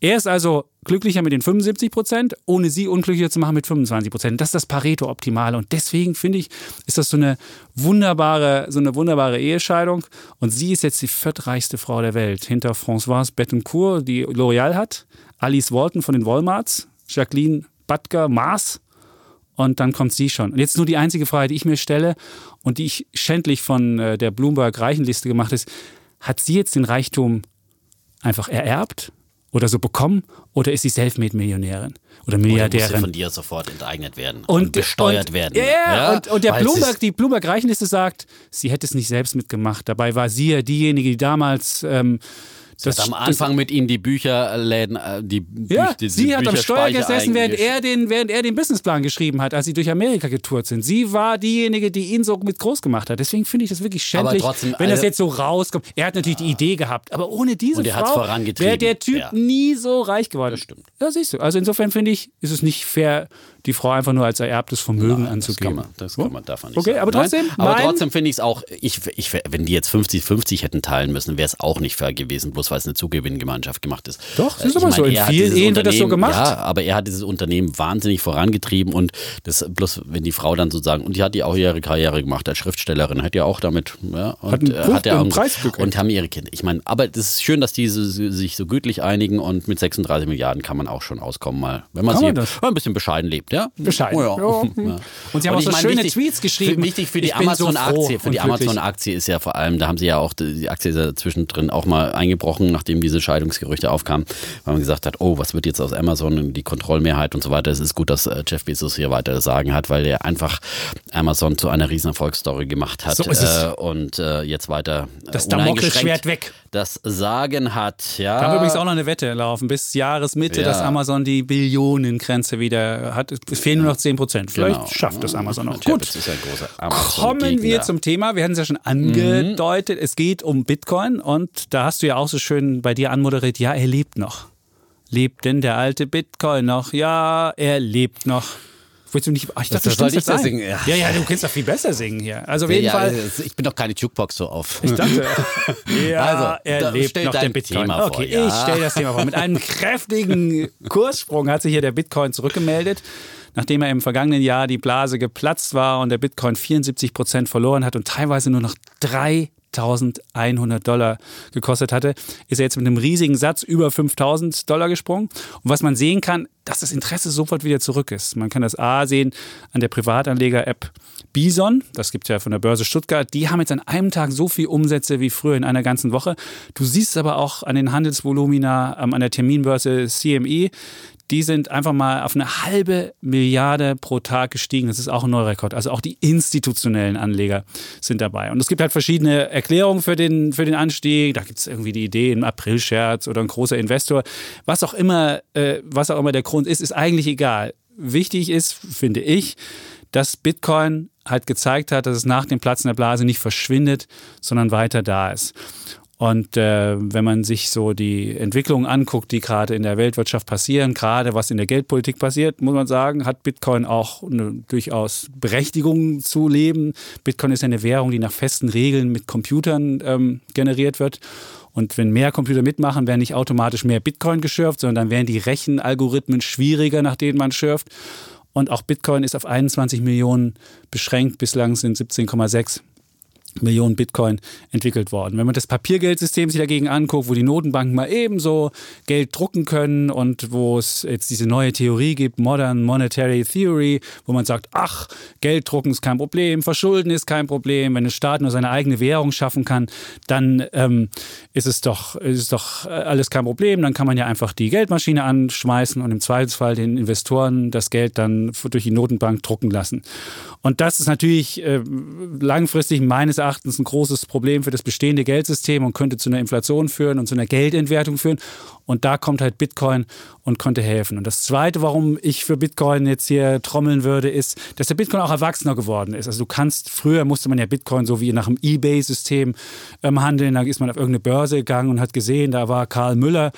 Er ist also glücklicher mit den 75 Prozent, ohne sie unglücklicher zu machen mit 25 Prozent. Das ist das Pareto-Optimale. Und deswegen finde ich, ist das so eine wunderbare, so eine wunderbare Ehescheidung. Und sie ist jetzt die viertreichste Frau der Welt. Hinter Françoise Bettencourt, die L'Oreal hat, Alice Walton von den Walmarts, Jacqueline Butker, Mars. Und dann kommt sie schon. Und jetzt nur die einzige Frage, die ich mir stelle und die ich schändlich von äh, der Bloomberg-Reichenliste gemacht ist, hat sie jetzt den Reichtum einfach ererbt oder so bekommen oder ist sie Selfmade-Millionärin oder Oder muss sie Milliardärin? von dir sofort enteignet werden und, besteuert und, werden. Ja, ja, und, und der Bloomberg, die Bloomberg-Reichenliste sagt, sie hätte es nicht selbst mitgemacht. Dabei war sie ja diejenige, die damals ähm, das, Am Anfang mit ihm die Bücherläden, äh, die, ja, die, die sie hat am Steuer gesessen, während er, den, während er den Businessplan geschrieben hat, als sie durch Amerika getourt sind. Sie war diejenige, die ihn so mit groß gemacht hat. Deswegen finde ich das wirklich schändlich, trotzdem, wenn das also- jetzt so rauskommt. Er hat natürlich die Idee gehabt, aber ohne diese Und er Frau wäre der Typ Ja. nie so reich geworden. Das stimmt. Ja, siehst du. Also insofern finde ich, ist es nicht fair, die Frau einfach nur als ererbtes Vermögen Das anzugeben. kann man, das kann man, man nicht Okay, sagen. aber trotzdem, Nein, aber trotzdem finde ich es auch, ich, ich, wenn die jetzt 50-50 hätten teilen müssen, wäre es auch nicht fair gewesen, bloß weil es eine Zugewinngemeinschaft gemacht ist. Doch, das ist Äh, ich aber so. In vielen Ehen wird das so gemacht. Ja, aber er hat dieses Unternehmen wahnsinnig vorangetrieben und das bloß, wenn die Frau dann sozusagen, und die hat die auch ihre Karriere gemacht als Schriftstellerin, hat ja auch damit, ja, und, Hat einen äh, hat ja einen auch- Preis gekriegt. und haben ihre Kinder. Ich meine, aber das ist schön, dass die so- sich so gütlich einigen und mit 36 Milliarden kann man auch schon auskommen, mal, wenn man sie ein bisschen bescheiden lebt, ja? Bescheiden. Oh, ja. Ja. Ja. Und sie haben auch ich so meine, schöne wichtig- Tweets geschrieben. Wichtig für die bin so Amazon-Aktie. Für und die. Amazon-Aktie ist ja vor allem, da haben sie ja auch, die Aktie ist ja zwischendrin auch mal eingebrochen, nachdem diese Scheidungsgerüchte aufkamen, weil man gesagt hat, oh, was wird jetzt aus Amazon und die Kontrollmehrheit und so weiter. Es ist gut, dass äh, Jeff Bezos hier weiter das Sagen hat, weil er einfach Amazon zu einer riesen Erfolgsstory gemacht hat So ist es. Äh, und äh, jetzt weiter äh, Das Damoklesschwert weg. das Sagen hat. Ja. Da haben wir übrigens auch noch eine Wette laufen, bis Jahresmitte, Ja. dass Amazon die Billionengrenze wieder hat. Es fehlen nur noch 10 Prozent. Vielleicht Genau. schafft das Amazon noch. Gut. Ist ein großer Kommen wir zum Thema. Wir hatten es ja schon angedeutet. Es geht um Bitcoin und da hast du ja auch so schön bei dir anmoderiert. Ja, er lebt noch. Lebt denn der alte Bitcoin noch? Ja, er lebt noch. Willst du nicht? Ach, ich dachte, Das du ich jetzt da ein. singen, ja. ja, ja, du kannst doch viel besser singen hier. Also auf jeden ja, Fall. also, Ich bin doch keine Jukebox so auf. Ich dachte, ja, Also, er lebt noch dein Bitcoin. Thema vor, okay, ja. ich stelle das Thema vor. Mit einem kräftigen Kurssprung hat sich hier der Bitcoin zurückgemeldet, nachdem er im vergangenen Jahr die Blase geplatzt war und der Bitcoin 74 Prozent verloren hat und teilweise nur noch 3.100 Dollar gekostet hatte, ist er jetzt mit einem riesigen Satz über 5.000 Dollar gesprungen. Und was man sehen kann, dass das Interesse sofort wieder zurück ist. Man kann das A sehen an der Privatanleger-App Bison, das gibt ja von der Börse Stuttgart, die haben jetzt an einem Tag so viel Umsätze wie früher in einer ganzen Woche. Du siehst es aber auch an den Handelsvolumina, ähm, an der Terminbörse CME, die sind einfach mal auf eine halbe Milliarde pro Tag gestiegen. Das ist auch ein neuer Rekord. Also auch die institutionellen Anleger sind dabei. Und es gibt halt verschiedene Erklärungen für den, für den Anstieg. Da gibt es irgendwie die Idee, ein April-Scherz oder ein großer Investor. Was auch immer, äh, was auch immer der Grund ist, ist eigentlich egal. Wichtig ist, finde ich, dass Bitcoin halt gezeigt hat, dass es nach dem Platzen der Blase nicht verschwindet, sondern weiter da ist. Und äh, wenn man sich so die Entwicklungen anguckt, die gerade in der Weltwirtschaft passieren, gerade was in der Geldpolitik passiert, muss man sagen, hat Bitcoin auch eine durchaus Berechtigung zu leben. Bitcoin ist eine Währung, die nach festen Regeln mit Computern ähm, generiert wird. Und wenn mehr Computer mitmachen, werden nicht automatisch mehr Bitcoin geschürft, sondern dann werden die Rechenalgorithmen schwieriger, nach denen man schürft. Und auch Bitcoin ist auf 21 Millionen beschränkt. Bislang sind 17,6 Millionen Bitcoin entwickelt worden. Wenn man das Papiergeldsystem sich dagegen anguckt, wo die Notenbanken mal ebenso Geld drucken können und wo es jetzt diese neue Theorie gibt, Modern Monetary Theory, wo man sagt, ach, Geld drucken ist kein Problem, Verschulden ist kein Problem, wenn ein Staat nur seine eigene Währung schaffen kann, dann ähm, ist, es doch, ist doch äh, alles kein Problem, dann kann man ja einfach die Geldmaschine anschmeißen und im Zweifelsfall den Investoren das Geld dann durch die Notenbank drucken lassen. Und das ist natürlich äh, langfristig meines Erachtens ein großes Problem für das bestehende Geldsystem und könnte zu einer Inflation führen und zu einer Geldentwertung führen. Und da kommt halt Bitcoin und konnte helfen. Und das Zweite, warum ich für Bitcoin jetzt hier trommeln würde, ist, dass der Bitcoin auch erwachsener geworden ist. Also du kannst, früher musste man ja Bitcoin so wie nach dem Ebay-System ähm, handeln. Da ist man auf irgendeine Börse gegangen und hat gesehen, da war Karl Müller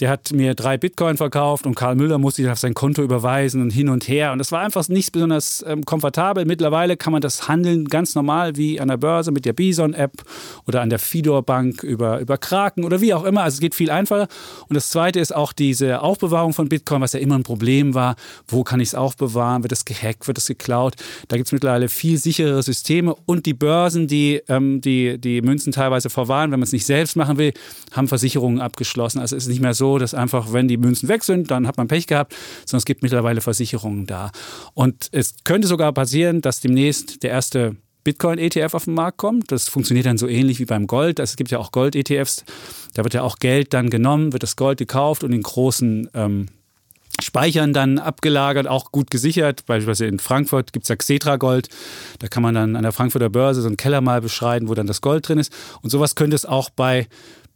der hat mir drei Bitcoin verkauft und Karl Müller musste sich auf sein Konto überweisen und hin und her. Und das war einfach nicht besonders ähm, komfortabel. Mittlerweile kann man das handeln ganz normal wie an der Börse mit der Bison-App oder an der Fidor Bank über, über Kraken oder wie auch immer. Also es geht viel einfacher. Und das Zweite ist auch diese Aufbewahrung von Bitcoin, was ja immer ein Problem war. Wo kann ich es aufbewahren? Wird es gehackt? Wird es geklaut? Da gibt es mittlerweile viel sicherere Systeme. Und die Börsen, die ähm, die, die Münzen teilweise verwahren, wenn man es nicht selbst machen will, haben Versicherungen abgeschlossen. Also es ist nicht mehr so, dass einfach, wenn die Münzen weg sind, dann hat man Pech gehabt, sondern es gibt mittlerweile Versicherungen da. Und es könnte sogar passieren, dass demnächst der erste Bitcoin-ETF auf den Markt kommt. Das funktioniert dann so ähnlich wie beim Gold. Also es gibt ja auch Gold-ETFs. Da wird ja auch Geld dann genommen, wird das Gold gekauft und in großen ähm, Speichern dann abgelagert, auch gut gesichert. Beispielsweise in Frankfurt gibt es ja Xetra Gold. Da kann man dann an der Frankfurter Börse so einen Keller mal beschreiben, wo dann das Gold drin ist. Und sowas könnte es auch bei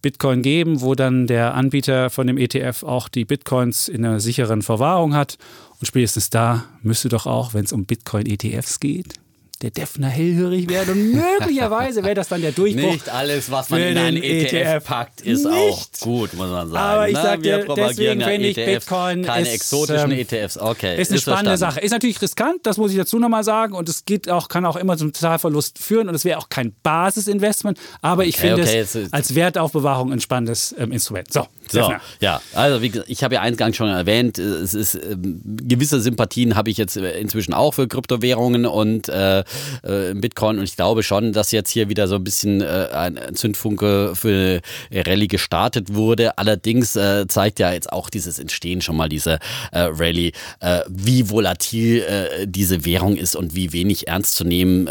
Bitcoin geben, wo dann der Anbieter von dem ETF auch die Bitcoins in einer sicheren Verwahrung hat. Und spätestens da müsste doch auch, wenn es um Bitcoin-ETFs geht, der Defner hellhörig werden und möglicherweise wäre das dann der Durchbruch. Nicht alles, was man in einen ETF, ETF, packt, ist Nicht. auch gut, muss man sagen. Aber ich sage dir, deswegen finde ich ETFs, Bitcoin keine ist, exotischen ähm, ETFs. Okay, ist eine ist spannende Sache. Ist natürlich riskant, das muss ich dazu nochmal sagen und es geht auch, kann auch immer zum Zahlverlust führen und es wäre auch kein Basisinvestment, aber ich okay, finde okay, es als Wertaufbewahrung ein spannendes ähm, Instrument. So, so ja, also wie gesagt, ich habe ja eingangs schon erwähnt, es ist ähm, gewisse Sympathien habe ich jetzt äh, inzwischen auch für Kryptowährungen und äh, äh, Bitcoin. Und ich glaube schon, dass jetzt hier wieder so ein bisschen äh, ein Zündfunke für Rallye gestartet wurde. Allerdings äh, zeigt ja jetzt auch dieses Entstehen schon mal dieser äh, Rallye, äh, wie volatil äh, diese Währung ist und wie wenig ernst zu nehmen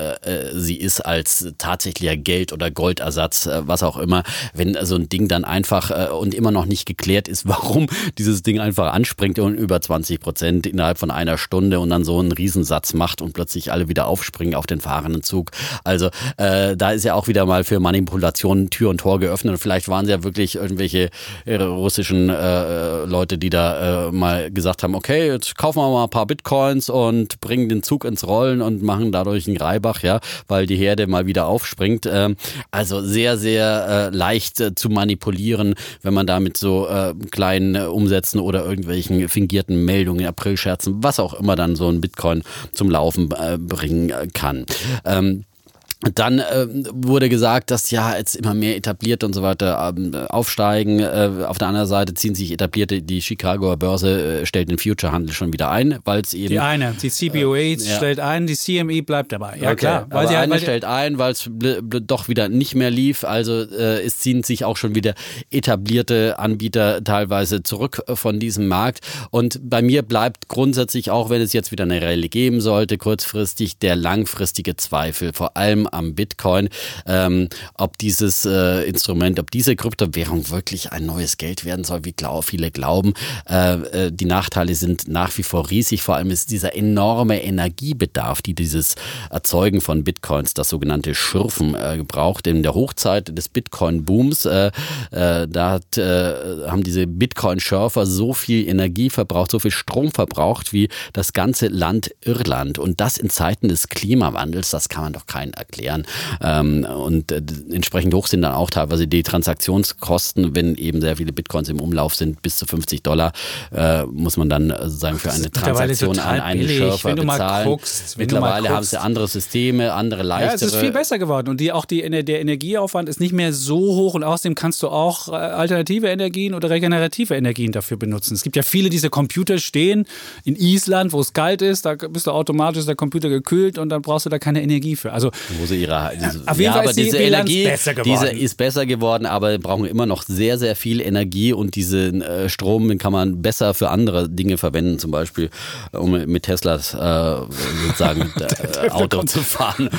sie ist als tatsächlicher Geld- oder Goldersatz, was auch immer. Wenn so ein Ding dann einfach und immer noch nicht geklärt ist, warum dieses Ding einfach anspringt und über 20 Prozent innerhalb von einer Stunde und dann so einen Riesensatz macht und plötzlich alle wieder aufspringen auf den fahrenden Zug. Also äh, da ist ja auch wieder mal für Manipulationen Tür und Tor geöffnet. Und vielleicht waren es ja wirklich irgendwelche äh, russischen äh, Leute, die da äh, mal gesagt haben, okay, jetzt kaufen wir mal ein paar Bitcoins und bringen den Zug ins Rollen und machen dadurch einen Reibach, ja, weil die Herde mal wieder aufspringt. Ähm, also sehr, sehr äh, leicht äh, zu manipulieren, wenn man da mit so äh, kleinen äh, Umsätzen oder irgendwelchen fingierten Meldungen, Aprilscherzen, was auch immer dann so ein Bitcoin zum Laufen äh, bringen kann. Ähm, dann äh, wurde gesagt, dass ja jetzt immer mehr etablierte und so weiter ähm, aufsteigen. Äh, auf der anderen Seite ziehen sich etablierte, die Chicagoer Börse äh, stellt den Future-Handel schon wieder ein, weil es eben. Die eine, die CBOA äh, stellt ja. ein, die CME bleibt dabei. Ja, okay. klar. Weil sie eine stellt ein, weil es doch wieder nicht mehr lief. Also äh, es ziehen sich auch schon wieder etablierte Anbieter teilweise zurück äh, von diesem Markt. Und bei mir bleibt grundsätzlich, auch wenn es jetzt wieder eine Rallye geben sollte, kurzfristig der langfristige Zweifel, vor allem am Bitcoin, ähm, ob dieses äh, Instrument, ob diese Kryptowährung wirklich ein neues Geld werden soll, wie glaub, viele glauben. Äh, äh, die Nachteile sind nach wie vor riesig. Vor allem ist dieser enorme Energiebedarf, die dieses Erzeugen von Bitcoins, das sogenannte Schürfen, äh, braucht. In der Hochzeit des Bitcoin-Booms, äh, äh, da hat, äh, haben diese Bitcoin-Schürfer so viel Energie verbraucht, so viel Strom verbraucht wie das ganze Land Irland. Und das in Zeiten des Klimawandels, das kann man doch keinen erklären erklären. Ähm, und äh, entsprechend hoch sind dann auch teilweise die Transaktionskosten, wenn eben sehr viele Bitcoins im Umlauf sind, bis zu 50 Dollar äh, muss man dann sozusagen für eine Transaktion an einen Schürfer bezahlen. Guckst, mittlerweile haben sie andere Systeme, andere leichtere. Ja, es ist viel besser geworden und die, auch die, der Energieaufwand ist nicht mehr so hoch und außerdem kannst du auch äh, alternative Energien oder regenerative Energien dafür benutzen. Es gibt ja viele diese Computer stehen in Island, wo es kalt ist, da bist du automatisch der Computer gekühlt und dann brauchst du da keine Energie für. Also wo sie ihre diese, auf jeden ja, Fall ist die diese Bilanz Energie, besser geworden. diese ist besser geworden, aber brauchen immer noch sehr sehr viel Energie und diesen äh, Strom den kann man besser für andere Dinge verwenden, zum Beispiel um mit Teslas äh, sozusagen äh, Auto zu fahren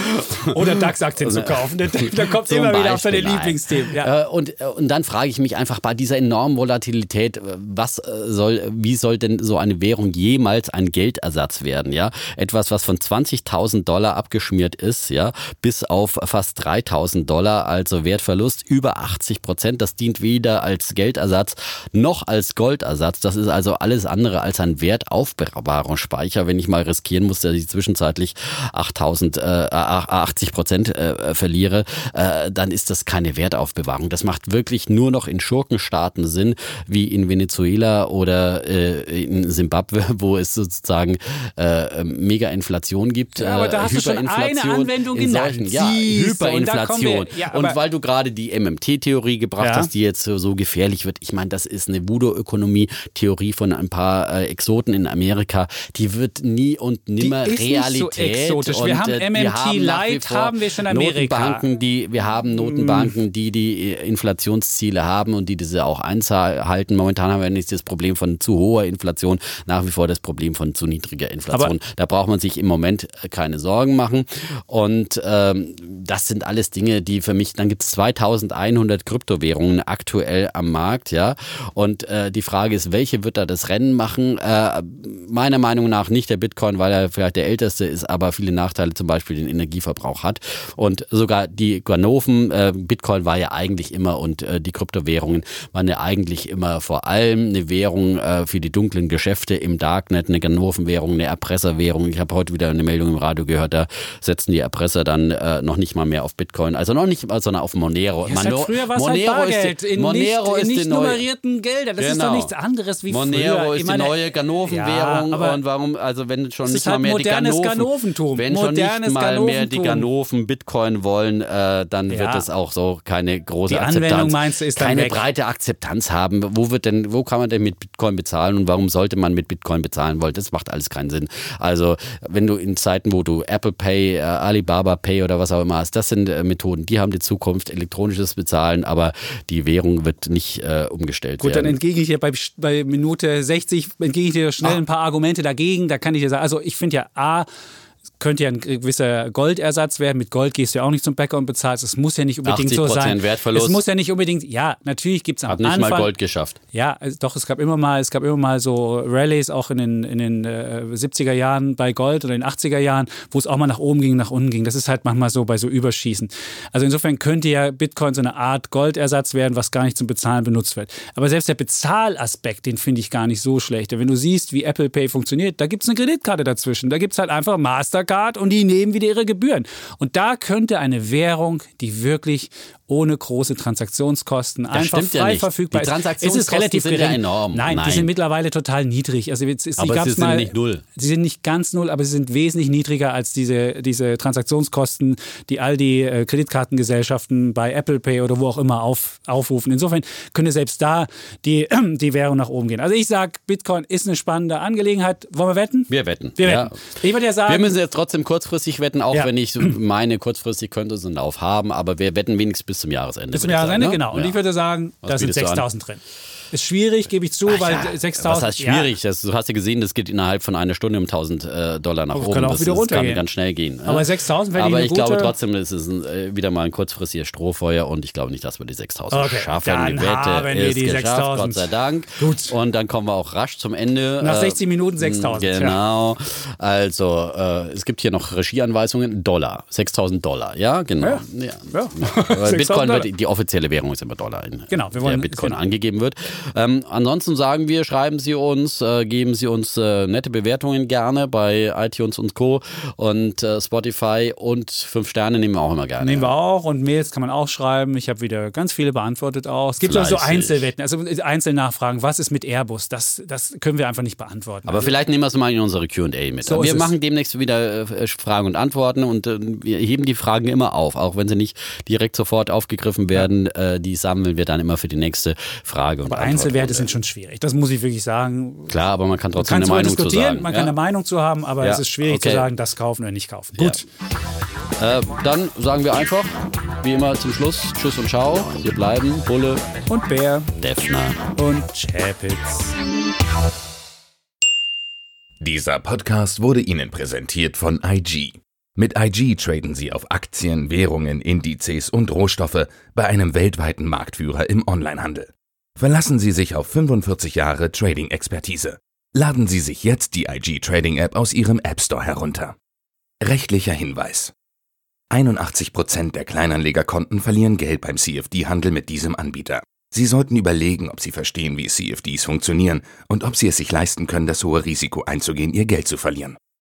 oder DAX-Aktien zu kaufen. Da, da kommt immer Beispiel, wieder auf seine Lieblingsthemen. Ja. Äh, und, äh, und dann frage ich mich einfach bei dieser enormen Volatilität, was soll, wie soll denn so eine Währung jemals ein Geldersatz werden? Ja, etwas, was von 20.000 Dollar abgeschmiert ist, ja, bis auf fast 3.000 Dollar, also Wertverlust über 80 Prozent. Das dient weder als Geldersatz noch als Goldersatz. Das ist also alles andere als ein Wertaufbewahrungsspeicher. Wenn ich mal riskieren muss, dass ich zwischenzeitlich 8.000, äh, 80 Prozent äh, verliere, äh, dann ist das keine Wertaufbewahrung. Das macht wirklich nur noch in Schurkenstaaten Sinn, wie in Venezuela oder äh, in Simbabwe, wo es sozusagen äh, mega Inflation gibt. Ja, aber da hast du schon eine Anwendung genannt. Solchen, ja, Hyperinflation. Und, ja, und weil du gerade die MMT-Theorie gebracht ja. hast, die jetzt so gefährlich wird, ich meine, das ist eine Voodoo-Ökonomie-Theorie von ein paar äh, Exoten in Amerika, die wird nie und nimmer die ist Realität. Nicht so exotisch. Und, wir haben äh, MMT Light, haben wir schon in Amerika. Notenbanken, die, wir haben Notenbanken, die die Inflationsziele haben und die diese auch einhalten. Momentan haben wir nicht das Problem von zu hoher Inflation, nach wie vor das Problem von zu niedriger Inflation. Aber da braucht man sich im Moment keine Sorgen machen. Und ähm, das sind alles Dinge, die für mich, dann gibt es 2100 Kryptowährungen aktuell am Markt, ja. Und äh, die Frage ist, welche wird da das Rennen machen? Äh, meiner Meinung nach nicht der Bitcoin, weil er vielleicht der älteste ist, aber viele Nachteile, zum Beispiel den Energieverbrauch hat. Und sogar die Ganoven, äh, Bitcoin war ja eigentlich immer und äh, die Kryptowährungen waren ja eigentlich immer vor allem eine Währung äh, für die dunklen Geschäfte im Darknet, eine Ganovenwährung, eine Erpresserwährung. Ich habe heute wieder eine Meldung im Radio gehört, da setzen die Erpresser dann äh, noch nicht mal mehr auf Bitcoin, also noch nicht mal, sondern auf Monero. Ja, Mano früher war Monero halt Bargeld, ist die, in Monero nicht, in nicht nummerierten Geldern. Das genau. ist doch genau. nichts anderes wie Monero früher. ist meine, die neue Ganovenwährung ja, und warum, also wenn schon nicht halt mal mehr die Ganoven, Ganoventum. wenn schon nicht mal mehr die Ganoven Bitcoin wollen, äh, dann ja. wird es auch so keine große die Akzeptanz, Anwendung meinst du, ist keine weg. breite Akzeptanz haben. Wo wird denn, wo kann man denn mit Bitcoin bezahlen und warum sollte man mit Bitcoin bezahlen wollen? Das macht alles keinen Sinn. Also wenn du in Zeiten, wo du Apple Pay, äh, Alibaba Pay oder was auch immer hast, das sind äh, Methoden, die haben die Zukunft, elektronisches Bezahlen, aber die Währung wird nicht äh, umgestellt Gut, werden. dann entgegne ich dir bei, bei Minute 60, entgegne ich dir schnell ah. ein paar Argumente dagegen. Da kann ich dir sagen, also ich finde ja A, könnte ja ein gewisser Goldersatz werden. Mit Gold gehst du ja auch nicht zum Bäcker und bezahlst. Es muss ja nicht unbedingt so sein. Wertverlust. Es muss ja nicht unbedingt, ja, natürlich gibt es am Hat nicht Anfang, mal Gold geschafft. Ja, also doch, es gab immer mal, es gab immer mal so Rallyes auch in den, in den äh, 70er Jahren bei Gold oder in den 80er Jahren, wo es auch mal nach oben ging, nach unten ging. Das ist halt manchmal so bei so Überschießen. Also insofern könnte ja Bitcoin so eine Art Goldersatz werden, was gar nicht zum Bezahlen benutzt wird. Aber selbst der Bezahlaspekt, den finde ich gar nicht so schlecht. Wenn du siehst, wie Apple Pay funktioniert, da gibt es eine Kreditkarte dazwischen. Da gibt es halt einfach Mastercard Mastercard und die nehmen wieder ihre Gebühren. Und da könnte eine Währung, die wirklich ohne große Transaktionskosten, das einfach frei ja verfügbar die Transaktionskosten ist. Es relativ sind gering. Ja enorm. Nein, Nein, die sind mittlerweile total niedrig. Also jetzt ist, aber sie sind mal, nicht null. Sie sind nicht ganz null, aber sie sind wesentlich niedriger als diese, diese Transaktionskosten, die all die äh, Kreditkartengesellschaften bei Apple Pay oder wo auch immer auf, aufrufen. Insofern könnte selbst da die, die Währung nach oben gehen. Also ich sage, Bitcoin ist eine spannende Angelegenheit. Wollen wir wetten? Wir wetten. Wir wetten. Ja. Ich würde ja sagen. Wir müssen jetzt trotzdem kurzfristig wetten, auch ja. wenn ich meine, kurzfristig könnte es einen Lauf haben, aber wir wetten wenigstens bis zum Jahresende. Bis zum Jahresende, sagen, ne? genau. Und ja. ich würde sagen, Was da sind 6000 drin. Ist schwierig, gebe ich zu, Ach weil ja, 6000. Was heißt schwierig? Ja. Das, du hast ja gesehen, das geht innerhalb von einer Stunde um 1000 äh, Dollar nach Aber oben. Kann auch das, wieder das kann ganz schnell gehen. Aber ja. 6000 wäre Aber ich gute... glaube trotzdem, es ist ein, äh, wieder mal ein kurzfristiges Strohfeuer und ich glaube nicht, dass wir die 6000 okay. schaffen. Dann die Wette ist die geschafft, 6000. Gott sei Dank. Gut. Und dann kommen wir auch rasch zum Ende. Nach 60 Minuten 6000. Genau. Also, äh, es gibt hier noch Regieanweisungen. Dollar. 6000 Dollar. Ja, genau. Ja. ja. Bitcoin wird, die offizielle Währung ist immer Dollar, in genau, wir wollen, der Bitcoin genau. angegeben wird. Ähm, ansonsten sagen wir, schreiben Sie uns, äh, geben Sie uns äh, nette Bewertungen gerne bei iTunes und Co. und äh, Spotify und fünf Sterne nehmen wir auch immer gerne. Nehmen wir auch und Mails kann man auch schreiben. Ich habe wieder ganz viele beantwortet auch. Es gibt auch so Fleißig. Einzelwetten, also Einzelnachfragen. Was ist mit Airbus? Das, das können wir einfach nicht beantworten. Aber Also, vielleicht nehmen wir es mal in unsere Q&A mit. So wir machen demnächst wieder äh, Fragen und Antworten und äh, wir heben die Fragen immer auf, auch wenn sie nicht direkt sofort aufgegriffen werden. Äh, die sammeln wir dann immer für die nächste Frage. Und aber Antwort. Einzelwerte sind schon schwierig. Das muss ich wirklich sagen. Klar, aber man kann trotzdem eine Meinung zu diskutieren, sagen. man ja? kann eine Meinung zu haben, aber Ja, es ist schwierig okay. zu sagen, das kaufen oder nicht kaufen. Gut, Äh, dann sagen wir einfach, wie immer zum Schluss, Tschüss und Ciao. Wir bleiben Bulle, und Bär Defner. und Chapitz. Dieser Podcast wurde Ihnen präsentiert von IG. Mit IG traden Sie auf Aktien, Währungen, Indizes und Rohstoffe bei einem weltweiten Marktführer im Onlinehandel. Verlassen Sie sich auf 45 Jahre Trading-Expertise. Laden Sie sich jetzt die IG Trading App aus Ihrem App Store herunter. Rechtlicher Hinweis. 81% der Kleinanlegerkonten verlieren Geld beim CFD-Handel mit diesem Anbieter. Sie sollten überlegen, ob Sie verstehen, wie CFDs funktionieren und ob Sie es sich leisten können, das hohe Risiko einzugehen, Ihr Geld zu verlieren.